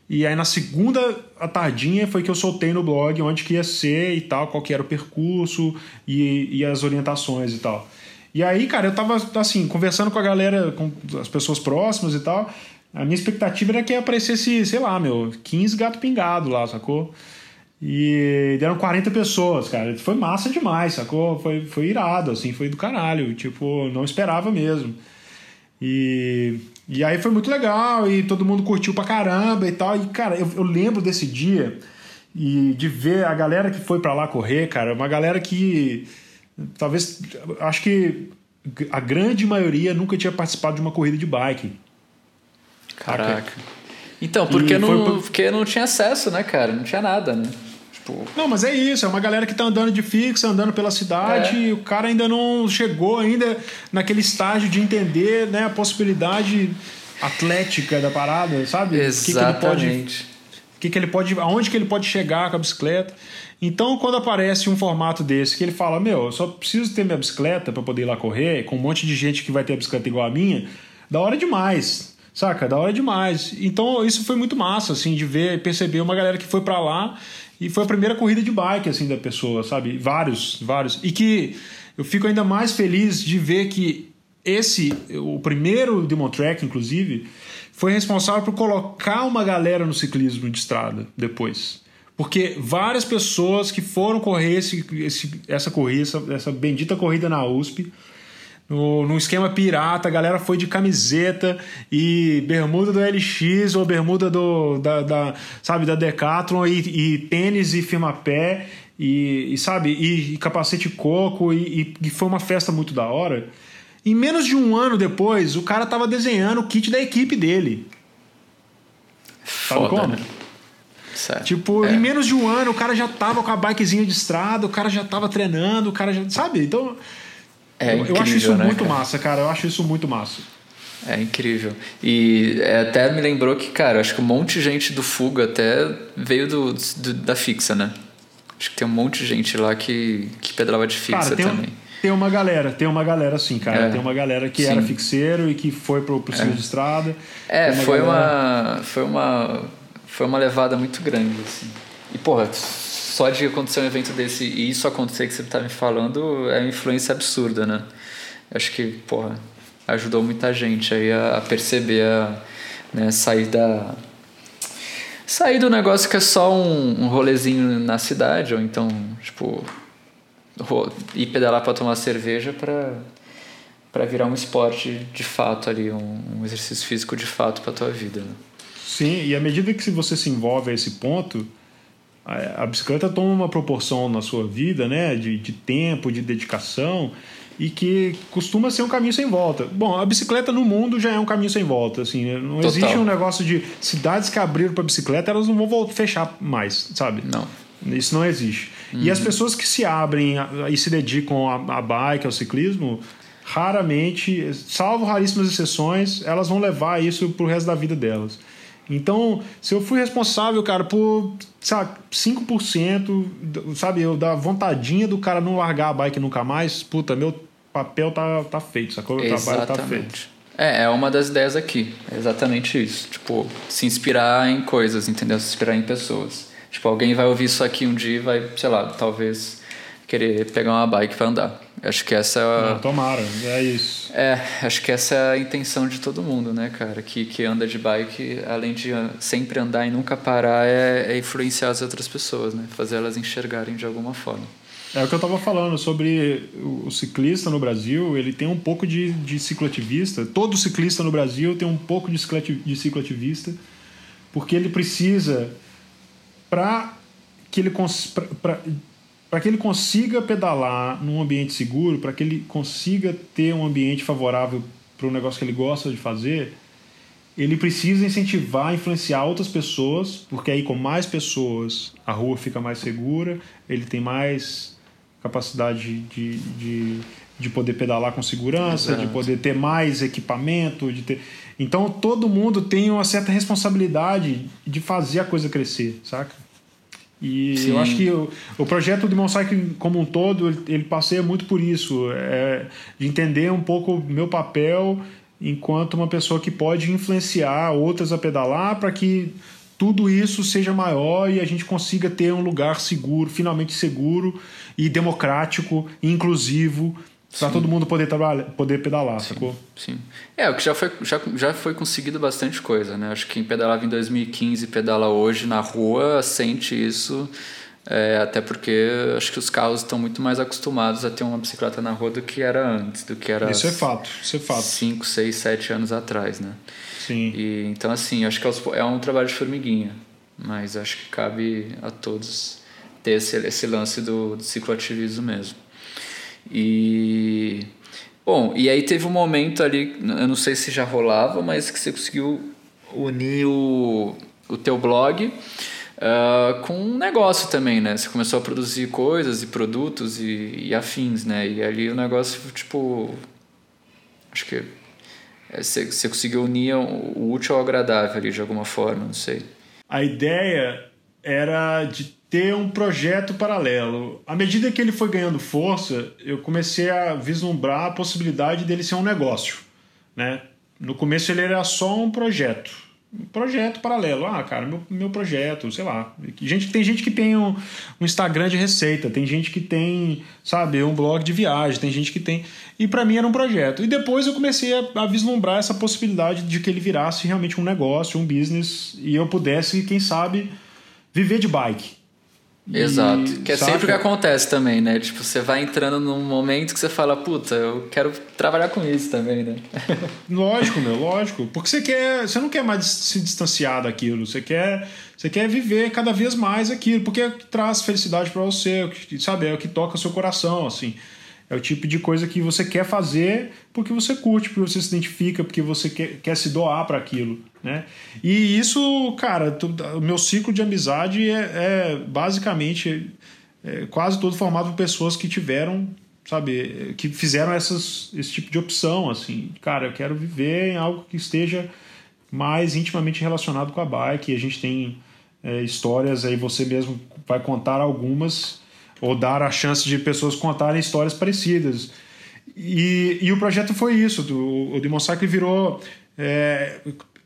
e aí na segunda à tardinha foi que eu soltei no blog onde que ia ser e tal, qual que era o percurso e, e as orientações e tal. E aí, cara, eu tava assim, conversando com a galera, com as pessoas próximas e tal. A minha expectativa era que aparecesse, sei lá, meu, 15 gato pingado lá, sacou? E deram 40 pessoas, cara. Foi massa demais, sacou? Foi, foi irado, assim, foi do caralho. Tipo, não esperava mesmo. E e aí foi muito legal e todo mundo curtiu pra caramba e tal. E, cara, eu, eu lembro desse dia e de ver a galera que foi para lá correr, cara, uma galera que talvez, acho que a grande maioria nunca tinha participado de uma corrida de bike. Caraca. Então, porque, não, porque não tinha acesso, né, cara? Não tinha nada, né? Tipo... Não, mas é isso, é uma galera que tá andando de fixa, andando pela cidade, é. e o cara ainda não chegou ainda naquele estágio de entender né, a possibilidade atlética da parada, sabe? Exatamente. O que, que ele pode. Aonde que ele pode chegar com a bicicleta. Então, quando aparece um formato desse que ele fala, meu, eu só preciso ter minha bicicleta para poder ir lá correr, com um monte de gente que vai ter a bicicleta igual a minha, da hora demais. Saca? Da hora demais. Então, isso foi muito massa, assim, de ver, perceber uma galera que foi para lá e foi a primeira corrida de bike, assim, da pessoa, sabe? Vários, vários. E que eu fico ainda mais feliz de ver que esse, o primeiro Demon Track, inclusive, foi responsável por colocar uma galera no ciclismo de estrada depois. Porque várias pessoas que foram correr esse, esse, essa corrida, essa, essa bendita corrida na USP, no, no esquema pirata, a galera foi de camiseta e bermuda do LX ou bermuda do, da, da sabe, da Decathlon e, e tênis e firma-pé e, e, sabe, e, e capacete coco e, e, foi uma festa muito da hora. Em menos de um ano depois, o cara tava desenhando o kit da equipe dele. Foda, sabe como? Né? Certo. Tipo, é. em menos de um ano, o cara já tava com a bikezinha de estrada, o cara já tava treinando, o cara já. Sabe? Então. É eu, incrível, eu acho isso né, muito cara? massa, cara. Eu acho isso muito massa. É incrível. E é, até me lembrou que, cara, acho que um monte de gente do Fuga até veio do, do da fixa, né? Acho que tem um monte de gente lá que, que pedalava de fixa cara, tem também. Um, tem uma galera, tem uma galera sim, cara. É, tem uma galera que sim. era fixeiro e que foi pro, pro é. de estrada. É, uma foi, galera... uma, foi uma. Foi uma levada muito grande, assim. E, porra, só de acontecer um evento desse e isso acontecer que você tá me falando é uma influência absurda, né? Acho que, porra, ajudou muita gente aí a, a perceber, a né, sair da. Sair do negócio que é só um, um rolezinho na cidade, ou então, tipo, ir pedalar para tomar cerveja para para virar um esporte de fato ali, um, um exercício físico de fato para tua vida. Né? Sim, e à medida que você se envolve a esse ponto, a, a bicicleta toma uma proporção na sua vida, né, de, de tempo, de dedicação, e que costuma ser um caminho sem volta. Bom, a bicicleta no mundo já é um caminho sem volta, assim, né? não Total. existe um negócio de cidades que abriram para bicicleta, elas não vão fechar mais, sabe? Não. Isso não existe. Uhum. E as uhum. pessoas que se abrem e se dedicam à bike, ao ciclismo, raramente, salvo raríssimas exceções, elas vão levar isso pro resto da vida delas. Então, se eu fui responsável, cara, por sabe, 5%, sabe, eu da vontadinha do cara não largar a bike nunca mais, puta, meu papel tá, tá feito, sacou? Meu trabalho tá feito. É, é uma das ideias aqui. É exatamente isso. Tipo, se inspirar em coisas, entendeu? Se inspirar em pessoas. Tipo, alguém vai ouvir isso aqui um dia e vai, sei lá, talvez querer pegar uma bike para andar. Acho que essa é a... Não, tomara, é isso. É, acho que essa é a intenção de todo mundo, né, cara? Que, que anda de bike, além de sempre andar e nunca parar, é, é influenciar as outras pessoas, né? Fazer elas enxergarem de alguma forma. É o que eu estava falando sobre o ciclista no Brasil, ele tem um pouco de, de cicloativista. Todo ciclista no Brasil tem um pouco de cicloativista, porque ele precisa para que ele para que ele consiga pedalar num ambiente seguro, para que ele consiga ter um ambiente favorável para o negócio que ele gosta de fazer, ele precisa incentivar, influenciar outras pessoas, porque aí com mais pessoas a rua fica mais segura, ele tem mais capacidade de, de, de poder pedalar com segurança, Exato. de poder ter mais equipamento, de ter. Então todo mundo tem uma certa responsabilidade de fazer a coisa crescer, saca? E Sim. eu acho que o, o projeto do Moncycling como um todo, ele, ele passeia muito por isso, é, de entender um pouco o meu papel enquanto uma pessoa que pode influenciar outras a pedalar para que tudo isso seja maior e a gente consiga ter um lugar seguro, finalmente seguro e democrático, e inclusivo para todo mundo poder trabalhar, poder pedalar, sim, sacou? Sim. É, o que já foi, já, já foi conseguido bastante coisa, né? Acho que quem pedalava em 2015 pedala hoje na rua sente isso, é, até porque acho que os carros estão muito mais acostumados a ter uma bicicleta na rua do que era antes, do que era. Isso é fato, isso é fato. 5, 6, 7 anos atrás, né? Sim. E, então, assim, acho que é, é um trabalho de formiguinha, mas acho que cabe a todos ter esse, esse lance do, do cicloativismo mesmo. E. Bom, e aí teve um momento ali, eu não sei se já rolava, mas que você conseguiu unir o, o teu blog uh, com um negócio também, né? Você começou a produzir coisas e produtos e, e afins, né? E ali o negócio, tipo. Acho que é, você, você conseguiu unir o útil ao agradável ali de alguma forma, não sei. A ideia era de ter um projeto paralelo. À medida que ele foi ganhando força, eu comecei a vislumbrar a possibilidade dele ser um negócio. Né? No começo ele era só um projeto. Um projeto paralelo. Ah, cara, meu, meu projeto, sei lá. Gente, tem gente que tem um, um Instagram de receita, tem gente que tem, sabe, um blog de viagem, tem gente que tem. E para mim era um projeto. E depois eu comecei a, a vislumbrar essa possibilidade de que ele virasse realmente um negócio, um business, e eu pudesse, quem sabe, viver de bike. Exato. que é saca? sempre o que acontece também, né? Tipo, você vai entrando num momento que você fala, puta, eu quero trabalhar com isso também, né? lógico, meu, lógico. Porque você quer. Você não quer mais se distanciar daquilo. Você quer. Você quer viver cada vez mais aquilo, porque é o que traz felicidade para você, sabe? É o que toca o seu coração, assim. É o tipo de coisa que você quer fazer porque você curte, porque você se identifica, porque você quer, quer se doar para aquilo, né? E isso, cara, o meu ciclo de amizade é, é basicamente é quase todo formado por pessoas que tiveram, sabe, que fizeram essas, esse tipo de opção, assim. Cara, eu quero viver em algo que esteja mais intimamente relacionado com a bike. A gente tem é, histórias aí, você mesmo vai contar algumas ou dar a chance de pessoas contarem histórias parecidas. E, e o projeto foi isso. O, o Demon Cycle virou. É,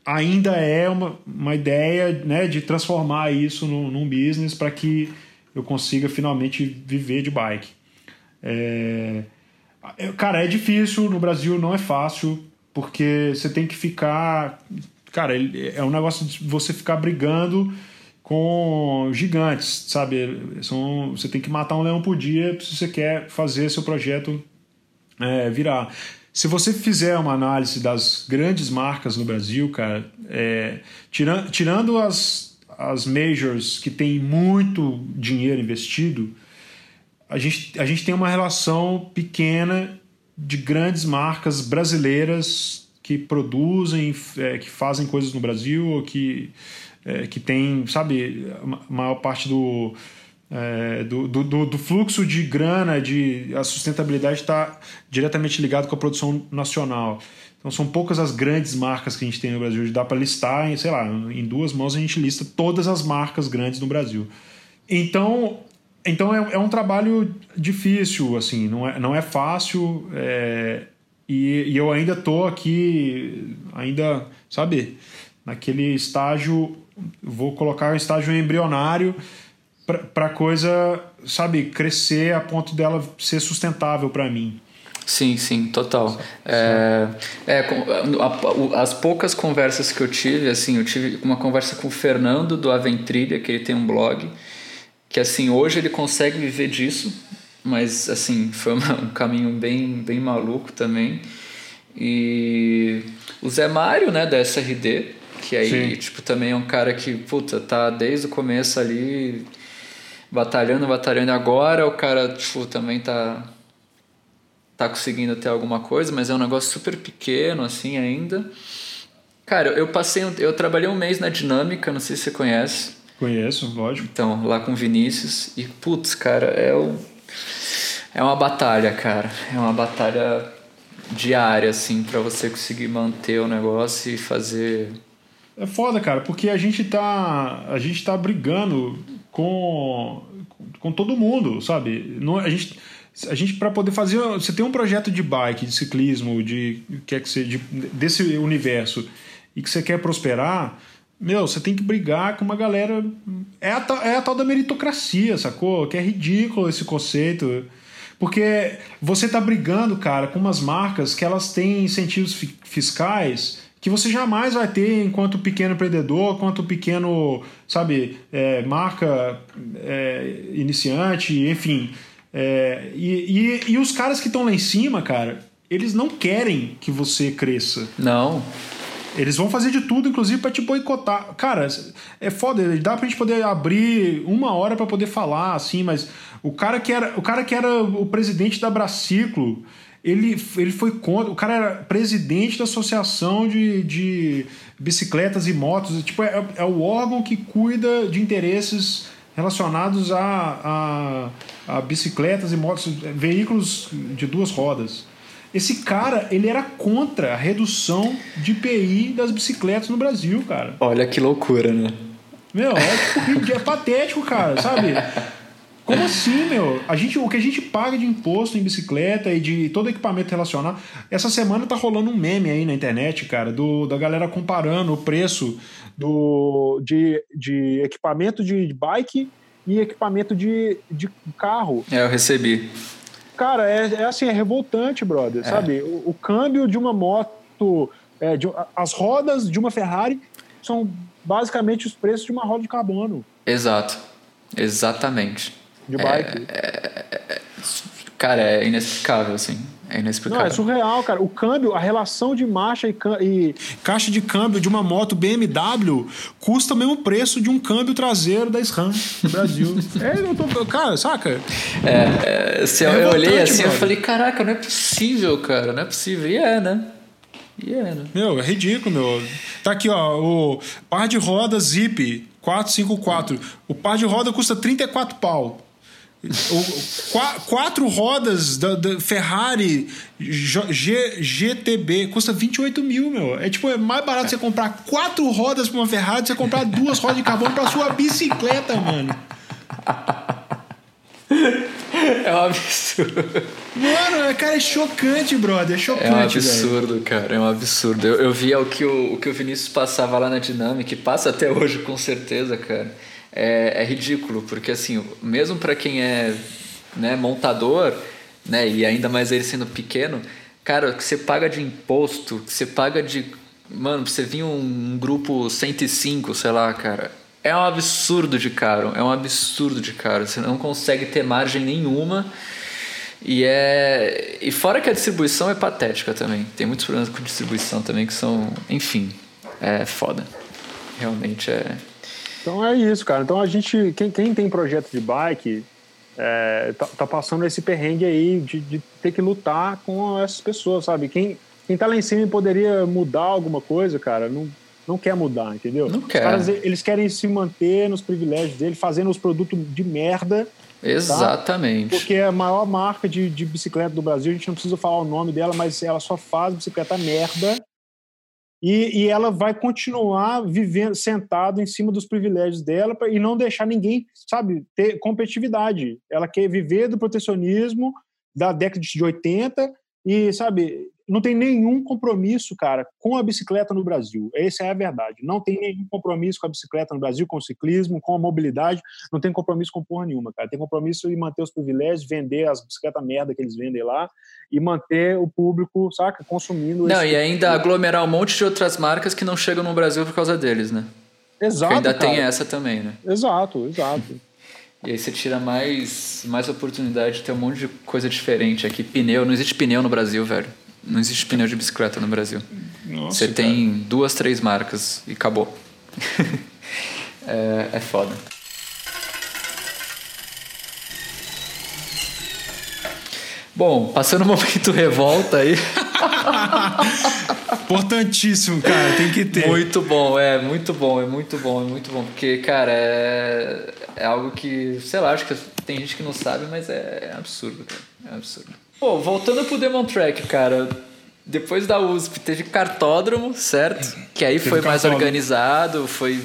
ainda é uma, uma ideia né, de transformar isso num, num business para que eu consiga finalmente viver de bike. É, cara, é difícil, no Brasil não é fácil, porque você tem que ficar. Cara, é um negócio de você ficar brigando com gigantes, sabe? São, você tem que matar um leão por dia se você quer fazer seu projeto é, virar. Se você fizer uma análise das grandes marcas no Brasil, cara, é, tirando, as, as majors que têm muito dinheiro investido, a gente, a gente tem uma relação pequena de grandes marcas brasileiras que produzem, é, que fazem coisas no Brasil ou que é, que tem, sabe, a maior parte do, é, do, do, do, fluxo de grana, de a sustentabilidade está diretamente ligado com a produção nacional. Então são poucas as grandes marcas que a gente tem no Brasil. Dá para listar, em, sei lá, em duas mãos a gente lista todas as marcas grandes no Brasil. Então, então é, é um trabalho difícil, assim, não é, não é fácil. É, e, e eu ainda tô aqui, ainda, sabe, naquele estágio vou colocar um estágio embrionário para a coisa, sabe, crescer a ponto dela ser sustentável para mim. Sim, sim, total. É, é, as poucas conversas que eu tive, assim, eu tive uma conversa com o Fernando do Aventrilha, que ele tem um blog, que assim, hoje ele consegue viver disso, mas assim, foi um caminho bem, bem maluco também. E o Zé Mário, né, da SRD, que aí, Sim. tipo, também é um cara que, puta, tá desde o começo ali batalhando, batalhando. Agora o cara, tipo, também tá tá conseguindo ter alguma coisa, mas é um negócio super pequeno, assim, ainda. Cara, eu passei, eu trabalhei um mês na Dinâmica, não sei se você conhece. Conheço, lógico. Então, lá com o Vinícius. E, putz, cara, é, o, é uma batalha, cara. É uma batalha diária, assim, para você conseguir manter o negócio e fazer é foda, cara, porque a gente tá, a gente tá brigando com, com todo mundo, sabe? Não, a gente, a gente para poder fazer, você tem um projeto de bike, de ciclismo, de quer que seja de, desse universo e que você quer prosperar, meu, você tem que brigar com uma galera. É a, é a tal da meritocracia, sacou? Que é ridículo esse conceito. Porque você tá brigando, cara, com umas marcas que elas têm incentivos fiscais que você jamais vai ter enquanto pequeno empreendedor, enquanto pequeno, sabe, é, marca é, iniciante, enfim. É, e, e, e os caras que estão lá em cima, cara, eles não querem que você cresça. Não. Eles vão fazer de tudo, inclusive, para te boicotar. Cara, é foda, dá pra gente poder abrir uma hora para poder falar, assim, mas o cara que era o, cara que era o presidente da Braciclo ele, ele foi contra. O cara era presidente da associação de, de bicicletas e motos. Tipo, é, é o órgão que cuida de interesses relacionados a, a, a bicicletas e motos, veículos de duas rodas. Esse cara, ele era contra a redução de IPI das bicicletas no Brasil, cara. Olha que loucura, né? Meu, é, tipo, é patético, cara, sabe? Como assim, meu? A gente, o que a gente paga de imposto em bicicleta e de todo equipamento relacionado. Essa semana tá rolando um meme aí na internet, cara, do, da galera comparando o preço do, de, de equipamento de bike e equipamento de, de carro. É, eu recebi. Cara, é, é assim, é revoltante, brother, é. sabe? O, o, câmbio de uma moto, é, de, as rodas de uma Ferrari são basicamente os preços de uma roda de carbono. Exato. Exatamente de bike. É, cara, é inexplicável, assim. É inexplicável. Não, é surreal, cara. O câmbio, a relação de marcha e, e, caixa de câmbio de uma moto BMW custa o mesmo preço de um câmbio traseiro da SRAM no Brasil. é, eu tô, cara, saca? É, é se eu, eu olhei assim, eu falei, caraca, não é possível, cara, não é possível. E é, né? E é, né? Meu, é ridículo, meu. Tá aqui, ó, o par de rodas Zip 454. O par de roda custa 34 pau. O, quatro rodas da, da Ferrari G, GTB custa 28 mil, meu. É tipo, é mais barato você comprar quatro rodas para uma Ferrari do que você comprar duas rodas de carbono para sua bicicleta, mano. É um absurdo. Mano, cara, é chocante, brother. É chocante. É um absurdo, velho. cara. É um absurdo. Eu, eu via o que o, o que o Vinícius passava lá na Dinâmica, e passa até hoje com certeza, cara. É, é ridículo, porque assim, mesmo para quem é né, montador, né, e ainda mais ele sendo pequeno, cara, o que você paga de imposto, que você paga de. Mano, você vir um, um grupo 105, sei lá, cara é um absurdo de caro, é um absurdo de caro. Você não consegue ter margem nenhuma. E é e fora que a distribuição é patética também. Tem muitos problemas com distribuição também que são, enfim, é foda. Realmente é. Então é isso, cara. Então a gente, quem, quem tem projeto de bike, é, tá, tá, passando esse perrengue aí de, de, ter que lutar com essas pessoas, sabe? Quem, quem tá lá em cima poderia mudar alguma coisa, cara, não, não quer mudar, entendeu? Não quer. Os caras, eles querem se manter nos privilégios dele, fazendo os produtos de merda. Tá? Exatamente. Tá? Porque é a maior marca de, de bicicleta do Brasil, a gente não precisa falar o nome dela, mas ela só faz bicicleta merda. E, e ela vai continuar vivendo sentado em cima dos privilégios dela pra, e não deixar ninguém, sabe, ter competitividade. Ela quer viver do protecionismo da década de 80 e, sabe, não tem nenhum compromisso, cara, com a bicicleta no Brasil. Essa é a verdade. Não tem nenhum compromisso com a bicicleta no Brasil, com o ciclismo, com a mobilidade. Não tem compromisso com porra nenhuma, cara. Tem compromisso em manter os privilégios, vender as bicicletas merda que eles vendem lá e manter o público, saca, consumindo. Não, e ainda aglomerar um monte de outras marcas que não chegam no Brasil por causa deles, né? Exato. Porque ainda cara. tem essa também, né? Exato, exato. E aí você tira mais, mais oportunidade de ter um monte de coisa diferente aqui. Pneu, não existe pneu no Brasil, velho. Não existe pneu de bicicleta no Brasil. Nossa, Você tem duas, três marcas e acabou. é, é foda. Bom, passando o momento revolta aí. Importantíssimo, cara, tem que ter. Muito bom, é muito bom, é muito bom, é muito bom. Porque, cara, é, é algo que, sei lá, acho que tem gente que não sabe, mas é, é absurdo, cara. É absurdo. Pô, voltando pro Demon Track, cara. Depois da USP teve cartódromo, certo? Que aí teve foi mais organizado, foi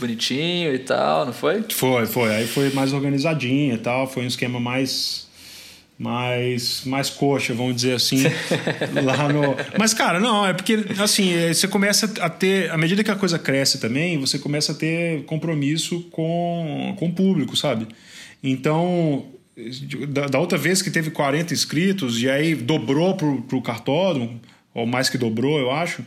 bonitinho e tal, não foi? Foi, foi. Aí foi mais organizadinho e tal. Foi um esquema mais. Mais, mais coxa, vamos dizer assim, lá no. Mas, cara, não, é porque, assim, é, você começa a ter. À medida que a coisa cresce também, você começa a ter compromisso com, com o público, sabe? Então, da, da, outra vez que teve 40 inscritos e aí dobrou pro, pro cartódromo, ou mais que dobrou, eu acho.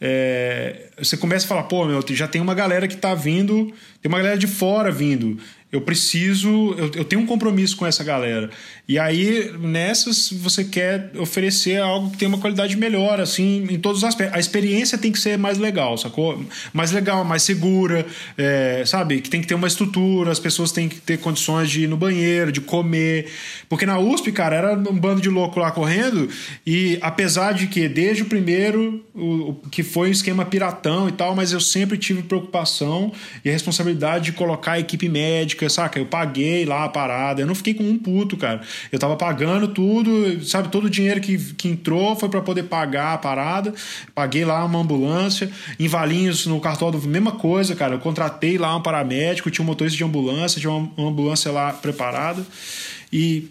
É, você começa a falar, pô, meu, já tem uma galera que tá vindo, tem uma galera de fora vindo eu preciso, eu, eu, tenho um compromisso com essa galera. E aí, nessas, você quer oferecer algo que tem uma qualidade melhor, assim, em todos os aspectos. A experiência tem que ser mais legal, sacou? Mais legal, mais segura, é, sabe? Que tem que ter uma estrutura, as pessoas têm que ter condições de ir no banheiro, de comer. Porque na USP, cara, era um bando de louco lá correndo, e apesar de que, desde o primeiro, o, o que foi um esquema piratão e tal, mas eu sempre tive preocupação e a responsabilidade de colocar a equipe médica saca? Eu paguei lá a parada, eu não fiquei com um puto, cara. Eu tava pagando tudo, sabe? Todo o dinheiro que, que entrou foi para poder pagar a parada. Paguei lá uma ambulância. Em Valinhos, no cartódromo, mesma coisa, cara. Eu contratei lá um paramédico, tinha um motorista de ambulância, tinha uma ambulância lá preparada. E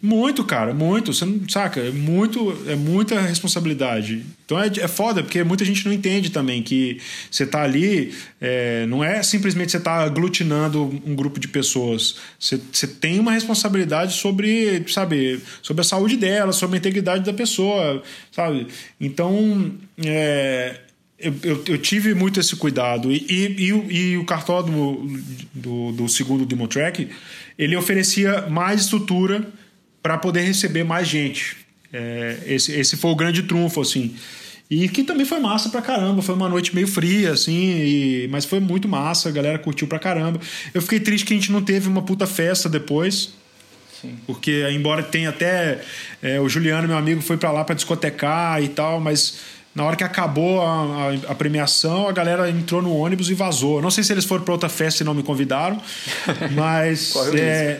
muito, cara, muito. Você não saca? É muito, é muita responsabilidade. Então é, é foda, porque muita gente não entende também que você tá ali, é, não é simplesmente você tá aglutinando um grupo de pessoas. Você, você tem uma responsabilidade sobre, sabe, sobre a saúde dela, sobre a integridade da pessoa, sabe? Então, é, eu, eu, eu, tive muito esse cuidado. E, e, e, e o cartódromo do, do segundo Demo Track, ele oferecia mais estrutura para poder receber mais gente. É, esse, esse foi o grande trunfo, assim. E que também foi massa pra caramba. Foi uma noite meio fria, assim, e... mas foi muito massa, a galera curtiu pra caramba. Eu fiquei triste que a gente não teve uma puta festa depois. Sim. Porque, embora tenha até. É, o Juliano, meu amigo, foi para lá para discotecar e tal, mas na hora que acabou a, a, a, premiação, a galera entrou no ônibus e vazou. Não sei se eles foram para outra festa e não me convidaram, mas. é,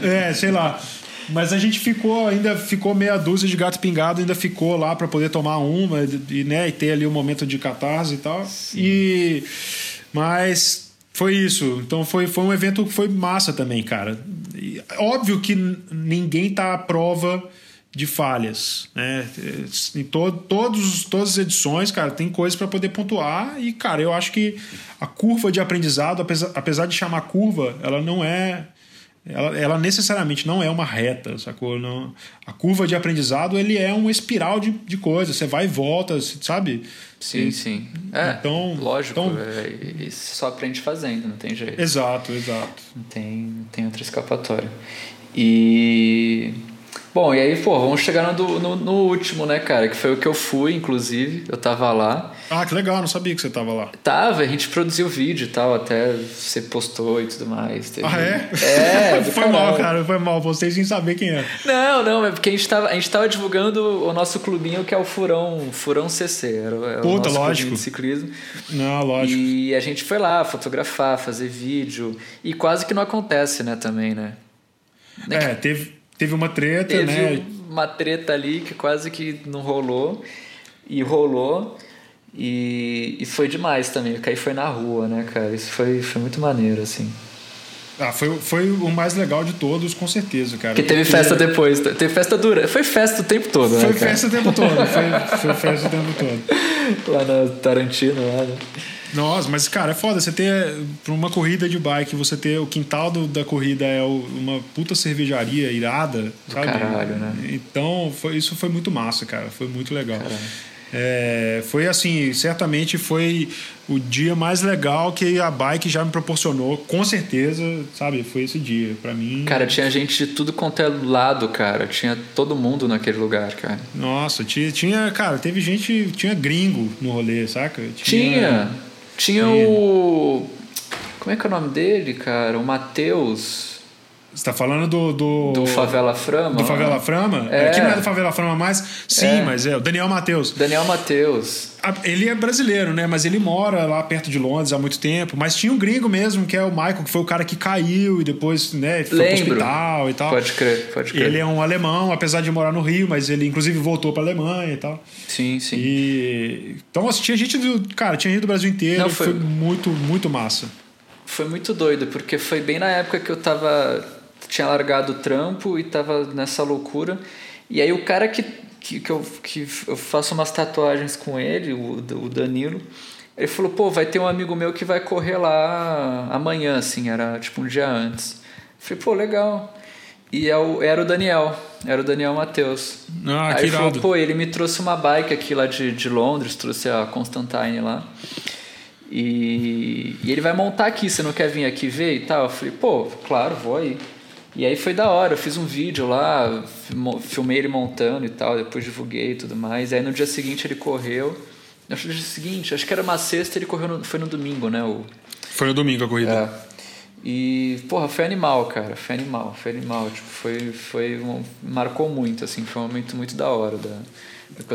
é, sei lá. Mas a gente ficou, ainda ficou meia dúzia de gato pingado, ainda ficou lá para poder tomar uma e, né, e ter ali um momento de catarse e tal. Sim. E mas Foi isso. Então foi, foi um evento que foi massa também, cara. E, óbvio que ninguém tá à prova de falhas, né? Em to, todos, todas as edições, cara, tem coisas para poder pontuar e, cara, eu acho que a curva de aprendizado, apesar, apesar de chamar curva, ela não é ela, ela, necessariamente não é uma reta, sacou? Não, a curva de aprendizado ele é uma espiral de, de coisas, você vai e volta, sabe? Sim, e, sim. É, então, lógico, então, é, só aprende fazendo, não tem jeito. Exato, exato. Não tem, não tem outra escapatória. E Bom, e aí, pô, vamos chegar no, no, no, último, né, cara? Que foi o que eu fui, inclusive. Eu tava lá. Ah, que legal, não sabia que você tava lá. Tava, a gente produziu vídeo e tal, até você postou e tudo mais. Teve... Ah, é? É, foi mal, cara, foi mal. Vocês sem saber quem é. Não, não, é porque a gente tava, a gente tava divulgando o nosso clubinho que é o Furão, Furão CC. Era, era Puta, lógico. de ciclismo. Não, lógico. E a gente foi lá fotografar, fazer vídeo. E quase que não acontece, né, também, né? É, teve Teve uma treta, Teve né? uma treta ali que quase que não rolou. E rolou. E, e foi demais também. O foi na rua, né, cara? Isso foi, foi muito maneiro, assim. Ah, foi, foi o mais legal de todos, com certeza, cara. Que teve festa depois. Teve festa dura. Foi festa o tempo todo, né? Foi festa o tempo todo. Foi, foi festa o tempo todo. Lá na Tarantino, lá, né? Nossa, mas cara, é foda você ter para uma corrida de bike, você ter o quintal do, da corrida é uma puta cervejaria irada, sabe? Caralho, né? Então, foi, isso foi muito massa, cara. Foi muito legal. É, foi assim, certamente foi o dia mais legal que a bike já me proporcionou, com certeza, sabe? Foi esse dia, para mim. Cara, tinha gente de tudo quanto é lado, cara. Tinha todo mundo naquele lugar, cara. Nossa, tinha, tinha cara, teve gente, tinha gringo no rolê, saca? Tinha. tinha. Tinha o. Como é que é o nome dele, cara? O Matheus. Você tá falando do. Do, do Favela Frama? Do Favela Frama? É. Aqui não é do Favela Frama mais? Sim, é. mas é. O Daniel Matheus. Daniel Matheus. Ele é brasileiro, né? Mas ele mora lá perto de Londres há muito tempo. Mas tinha um gringo mesmo, que é o Michael, que foi o cara que caiu e depois, né, foi Lembro. pro hospital e tal. Pode crer, pode crer. Ele é um alemão, apesar de morar no Rio, mas ele inclusive voltou pra Alemanha e tal. Sim, sim. E... Então, assim, tinha gente do. Cara, tinha gente do Brasil inteiro. Não, foi... foi muito, muito massa. Foi muito doido, porque foi bem na época que eu tava tinha largado o trampo e tava nessa loucura. E aí o cara que, que, que, eu, que eu faço umas tatuagens com ele, o, o Danilo, ele falou, pô, vai ter um amigo meu que vai correr lá amanhã, assim, era tipo um dia antes. Eu falei, pô, legal. E é era o Daniel, era o Daniel Matheus. Ah, Aí que ele falou, pô, ele me trouxe uma bike aqui lá de, de Londres, trouxe a Constantine lá. E, e ele vai montar aqui, você não quer vir aqui ver e tal? Eu falei, pô, claro, vou aí. E aí foi da hora, eu fiz um vídeo lá, filmei ele montando e tal, depois divulguei e tudo mais. E aí no dia seguinte ele correu. Acho que no dia seguinte, acho que era uma sexta, ele correu no, foi no domingo, né? O, foi no domingo a corrida. É. E, porra, foi animal, cara. Foi animal, foi animal. Tipo, foi, foi um, marcou muito, assim. Foi um momento muito da hora da,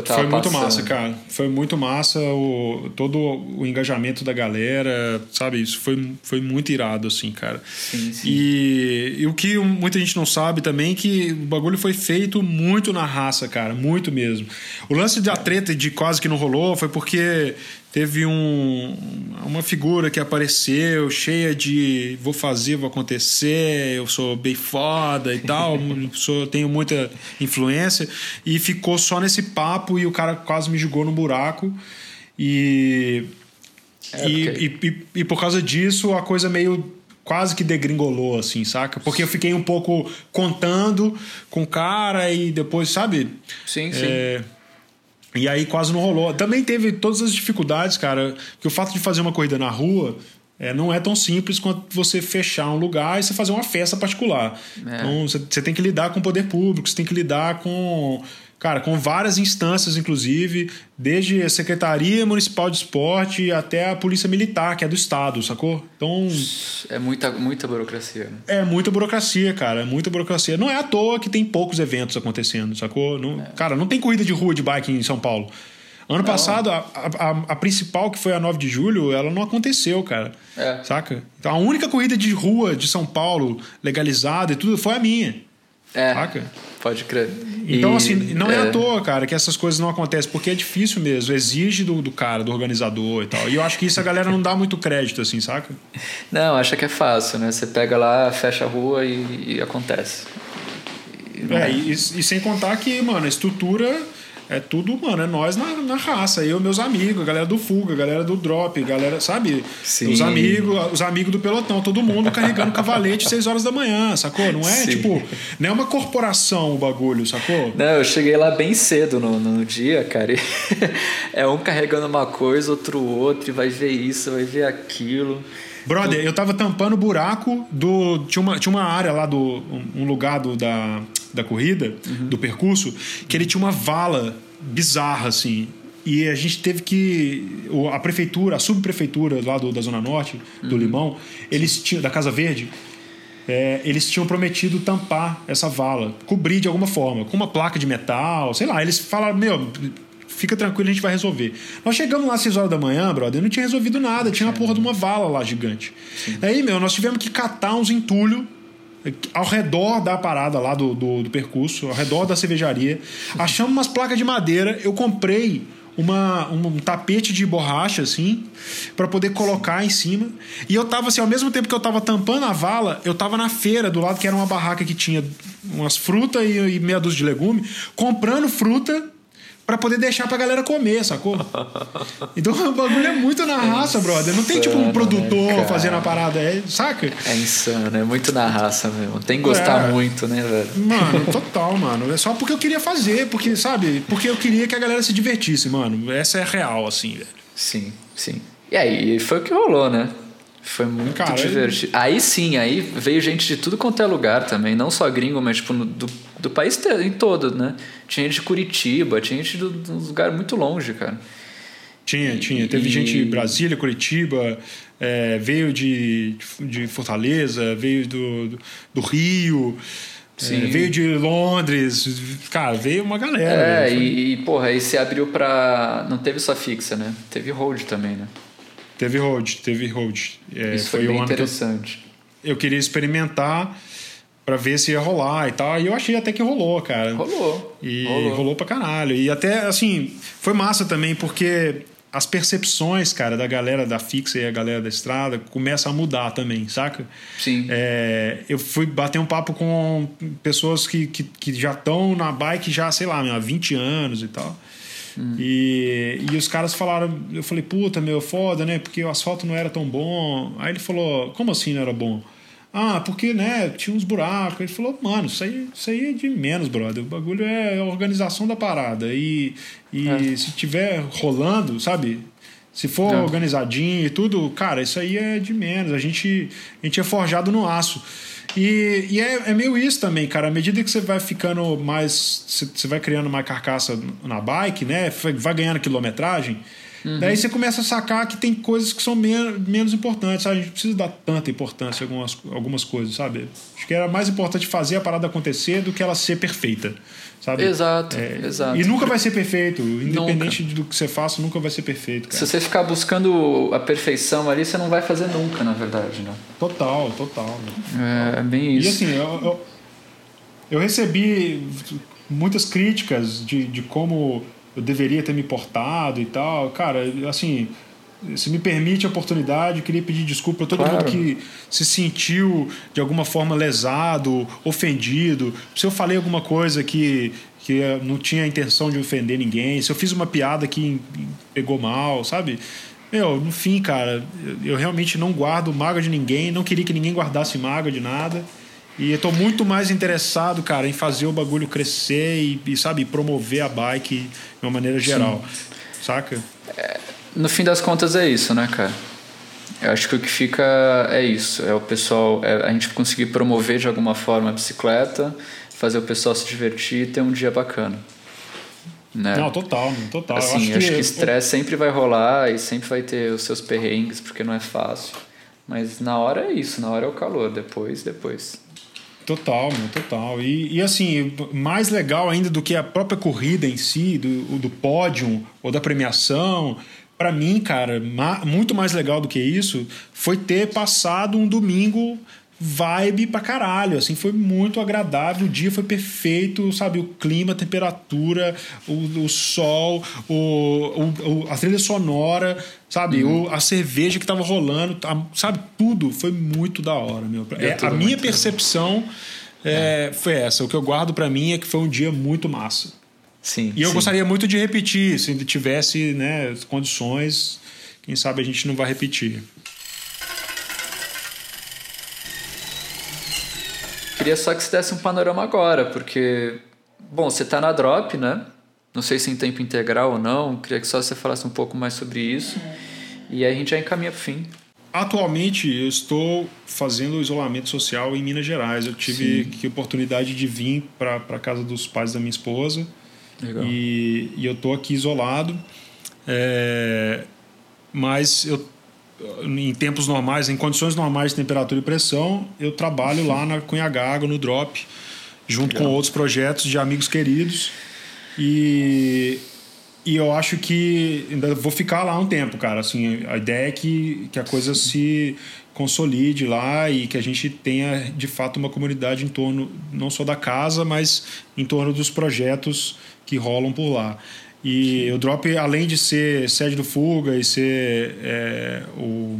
foi muito massa, cara. Foi muito massa o, todo o engajamento da galera, sabe? Isso foi, foi muito irado, assim, cara. Sim, sim. E, e o que muita gente não sabe também é que o bagulho foi feito muito na raça, cara. Muito mesmo. O lance da treta de quase que não rolou foi porque teve um, uma figura que apareceu cheia de vou fazer, vou acontecer, eu sou bem foda e tal, sou, tenho muita influência, e ficou só nesse papo e o cara quase me jogou no buraco. E, é e, e, e, e por causa disso a coisa meio quase que degringolou, assim, saca? Porque eu fiquei um pouco contando com o cara e depois, sabe? Sim, sim. É, e aí quase não rolou. Também teve todas as dificuldades, cara, que o fato de fazer uma corrida na rua é, não é tão simples quanto você fechar um lugar e você fazer uma festa particular. É. Então você, você tem que lidar com o poder público, você tem que lidar com cara, com várias instâncias, inclusive, desde a Secretaria Municipal de Esporte até a Polícia Militar, que é do Estado, sacou? Então. É muita, muita burocracia. Né? É muita burocracia, cara. É muita burocracia. Não é à toa que tem poucos eventos acontecendo, sacou? Não, é. Cara, não tem corrida de rua de bike em São Paulo. Ano não. passado, a, a, a, principal, que foi a 9 de julho, ela não aconteceu, cara. É. Saca? Então a única corrida de rua de São Paulo legalizada e tudo foi a minha. É. Saca? Pode crer. Então, e, assim, não é... é... à toa, cara, que essas coisas não acontecem, porque é difícil mesmo, exige do, do cara, do organizador e tal. E eu acho que isso a galera não dá muito crédito, assim, saca? Não, acha que é fácil, né? Você pega lá, fecha a rua e, e acontece. E é, e, e sem contar que, mano, a estrutura é tudo, mano, é nós na, na raça. Eu, meus amigos, a galera do Fuga, a galera do Drop, galera, sabe? Sim. Os amigos, os amigos do pelotão, todo mundo carregando cavalete 6 horas da manhã, sacou? Não é Sim. tipo, não é uma corporação o bagulho, sacou? Não, eu cheguei lá bem cedo no, no dia, cara. é um carregando uma coisa, outro outro, e vai ver isso, vai ver aquilo. Brother, eu tava tampando o buraco do. Tinha uma, tinha uma área lá do. Um lugar do, da da corrida, uhum. do percurso, que ele tinha uma vala bizarra, assim. E a gente teve que. A prefeitura, a subprefeitura lá do, da Zona Norte, do uhum. Limão, eles tinham. Da Casa Verde, é, eles tinham prometido tampar essa vala, cobrir de alguma forma, com uma placa de metal, sei lá. Eles falaram, meu, fica tranquilo, a gente vai resolver. Nós chegamos lá às 6 horas da manhã, brother, não tinha resolvido nada, tinha uma porra de uma vala lá gigante. Sim. Aí, meu, nós tivemos que catar uns entulhos ao redor da parada lá do, do, do, percurso, ao redor da cervejaria. Achamos umas placas de madeira. Eu comprei uma, um tapete de borracha, assim, para poder colocar em cima. E eu tava assim, ao mesmo tempo que eu tava tampando a vala, eu tava na feira do lado, que era uma barraca que tinha umas frutas e, e meia dúzia de legume, comprando fruta para poder deixar pra galera comer, sacou? Então o bagulho é muito na raça, é brother. Não tem tipo um produtor né, fazendo a parada, é, saca? É insano, é muito na raça mesmo. Tem que gostar é. muito, né, velho? Mano, total, mano. É só porque eu queria fazer, porque, sabe? Porque eu queria que a galera se divertisse, mano. Essa é real, assim, velho. Sim, sim. E aí, foi o que rolou, né? Foi muito Cara, divertido. Aí sim, aí veio gente de tudo quanto é lugar também, não só gringo, mas tipo no, do, do país em todo, né? Tinha gente de Curitiba, tinha gente de um lugar muito longe, cara. Tinha, tinha. Teve e... gente de Brasília, Curitiba, é, veio de, de Fortaleza, veio do, do, do Rio. É, veio de Londres, cara, veio uma galera. É, e, e, porra, aí se abriu pra. Não teve só fixa, né? Teve hold também, né? Teve hold, teve hold. É, Isso foi, foi bem interessante. Eu, eu, queria experimentar para ver se ia rolar e tal. E eu achei até que rolou, cara. Rolou. E rolou. rolou pra caralho. E até, assim, foi massa também, porque as percepções, cara, da galera da fixa e a galera da estrada começam a mudar também, saca? Sim. É, eu fui bater um papo com pessoas que, que, que já estão na bike já, sei lá, há 20 anos e tal. Hum. E, e os caras falaram, eu falei, puta, meu, foda, né? Porque o asfalto não era tão bom. Aí ele falou, como assim não era bom? Ah, porque, né, tinha uns buracos. Ele falou, mano, isso aí, isso aí é de menos, brother. O bagulho é a organização da parada. E, e é. se tiver rolando, sabe? Se for é. organizadinho e tudo, cara, isso aí é de menos. A gente, a gente é forjado no aço. E, e é, é, meio isso também, cara. À medida que você vai ficando mais. Você vai criando mais carcaça na bike, né? Vai ganhando quilometragem. Uhum. Daí você começa a sacar que tem coisas que são menos, menos importantes. Sabe? A gente precisa dar tanta importância a algumas, algumas coisas, sabe? Acho que era mais importante fazer a parada acontecer do que ela ser perfeita. Sabe? Exato, é, exato. E nunca vai ser perfeito. Independente nunca. do que você faça, nunca vai ser perfeito. Cara. Se você ficar buscando a perfeição ali, você não vai fazer nunca, na verdade. Né? Total, total. É, é bem isso. E assim, eu, eu, eu recebi muitas críticas de, de como eu deveria ter me portado e tal. Cara, assim, se me permite a oportunidade, eu queria pedir desculpa a todo claro. mundo que se sentiu de alguma forma lesado, ofendido. Se eu falei alguma coisa que, que não tinha a intenção de ofender ninguém, se eu fiz uma piada que pegou mal, sabe? Meu, no fim, cara, eu realmente não guardo mágoa de ninguém, não queria que ninguém guardasse mágoa de nada. E eu tô muito mais interessado, cara, em fazer o bagulho crescer e, e sabe, promover a bike de uma maneira geral. Sim. Saca? É no fim das contas é isso, né, cara? Eu acho que o que fica é isso, é o pessoal, é a gente conseguir promover de alguma forma a bicicleta, fazer o pessoal se divertir e ter um dia bacana. Né? Não, total, total. Assim, acho que estresse sempre vai rolar e sempre vai ter os seus perrengues, porque não é fácil. Mas na hora é isso, na hora é o calor, depois, depois. Total, meu, total. E, e assim, mais legal ainda do que a própria corrida em si, do, do pódio ou da premiação, para mim, cara, muito mais legal do que isso foi ter passado um domingo vibe pra caralho, assim, foi muito agradável, o dia foi perfeito, sabe, o clima, a temperatura, o, o sol, o, o, a trilha sonora, sabe, uhum. o, a cerveja que tava rolando, sabe, tudo foi muito da hora, meu. É, a minha percepção é. foi essa, o que eu guardo para mim é que foi um dia muito massa. Sim. E eu sim. gostaria muito de repetir, se tivesse, né, condições, quem sabe a gente não vai repetir. Queria só que você desse um panorama agora, porque, bom, você está na Drop, né? Não sei se em tempo integral ou não, queria que só você falasse um pouco mais sobre isso. E aí a gente já encaminha para o fim. Atualmente eu estou fazendo isolamento social em Minas Gerais. Eu tive que oportunidade de vir para a casa dos pais da minha esposa. Legal. E, e eu estou aqui isolado. É, mas eu em tempos normais, em condições normais de temperatura e pressão, eu trabalho lá na Cunhagago, no Drop, junto Legal. com outros projetos de amigos queridos. E, e eu acho que ainda vou ficar lá um tempo, cara. Assim, a ideia é que, que a coisa se consolide lá e que a gente tenha de fato uma comunidade em torno não só da casa, mas em torno dos projetos que rolam por lá. E o Drop, além de ser sede do Fuga e ser é, o,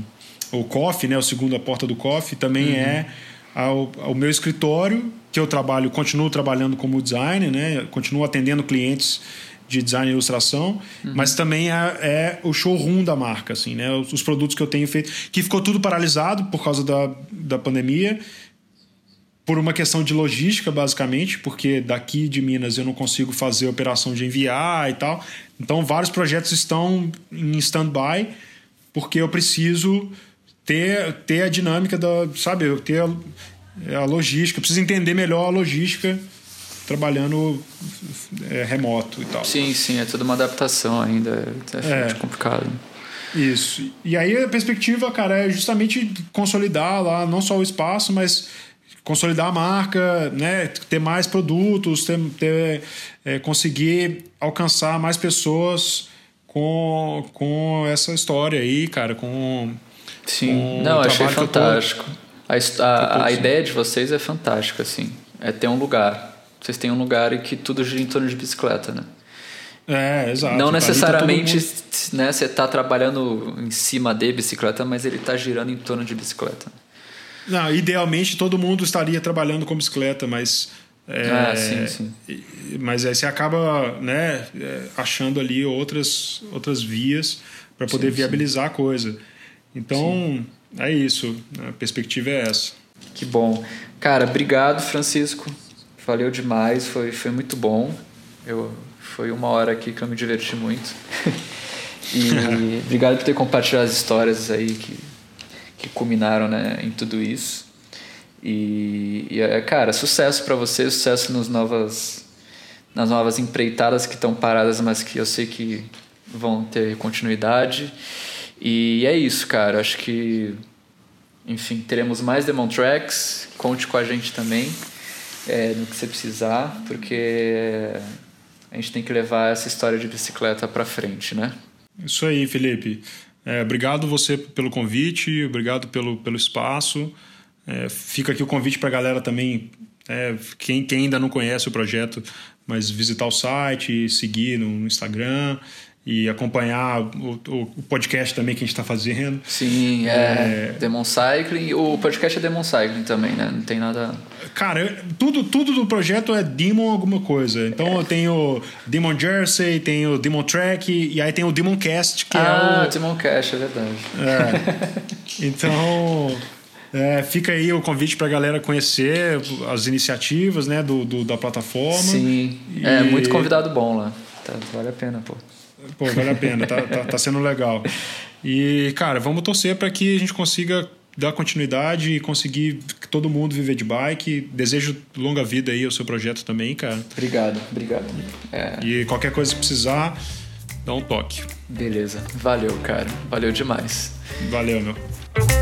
o Coffee, né, o segundo a porta do Coffee, também uhum. é ao, ao, meu escritório, que eu trabalho, continuo trabalhando como designer, né, continuo atendendo clientes de design e ilustração, uhum. mas também é, é, o showroom da marca, assim, né, os, os produtos que eu tenho feito, que ficou tudo paralisado por causa da, da pandemia, por uma questão de logística, basicamente, porque daqui de Minas eu não consigo fazer operação de enviar e tal. Então, vários projetos estão em stand-by, porque eu preciso ter, ter a dinâmica da. Sabe, eu ter a, a logística, preciso entender melhor a logística trabalhando é, remoto e tal. Sim, sim, é toda uma adaptação ainda, é, é complicado. Isso. E aí a perspectiva, cara, é justamente consolidar lá não só o espaço, mas consolidar a marca, né, ter mais produtos, ter, ter é, conseguir alcançar mais pessoas com, com essa história aí, cara, com sim, com não, achei fantástico. Tô, a, a, a ideia de vocês é fantástica, assim, é ter um lugar. Vocês têm um lugar em que tudo gira em torno de bicicleta, né? É, exato. Não tá necessariamente tá mundo... né, você está trabalhando em cima de bicicleta, mas ele está girando em torno de bicicleta. Não, idealmente todo mundo estaria trabalhando com bicicleta, mas. É, ah, sim, sim. Mas aí você acaba né, é, achando ali outras, outras vias para poder sim, viabilizar a coisa. Então, é isso. A perspectiva é essa. Que bom. Cara, obrigado, Francisco. Valeu demais, foi, foi muito bom. Eu, foi uma hora aqui que eu me diverti muito. e obrigado por ter compartilhado as histórias aí que que culminaram né, em tudo isso. E, e é, cara, sucesso para você, sucesso nos novas, nas novas empreitadas que estão paradas, mas que eu sei que vão ter continuidade. E é isso, cara. Acho que, enfim, teremos mais Demon Tracks. Conte com a gente também é, no que você precisar, porque a gente tem que levar essa história de bicicleta para frente, né? Isso aí, Felipe. É, obrigado você pelo convite, obrigado pelo, pelo espaço. É, fica aqui o convite para a galera também, é, quem, quem ainda não conhece o projeto, mas visitar o site, seguir no, no Instagram e acompanhar o, o, podcast também que a gente está fazendo. Sim, é, é, Demon Cycling. O podcast é Demon Cycling também, né? Não tem nada. Cara, tudo, tudo do projeto é Demon alguma coisa. Então é. eu tenho Demon Jersey, tenho Demon Track e aí tem o Demon Cast, que ah, é o. Demon Cast, é verdade. É. Então. É, fica aí o convite para a galera conhecer as iniciativas né, do, do da plataforma. Sim, e... é muito convidado bom lá. Tá, vale a pena, pô. Pô, vale a pena, tá, tá, tá sendo legal. E, cara, vamos torcer para que a gente consiga dar continuidade e conseguir todo mundo viver de bike. Desejo longa vida aí ao seu projeto também, cara. Obrigado, obrigado. É... E qualquer coisa que precisar, dá um toque. Beleza. Valeu, cara. Valeu demais. Valeu, meu.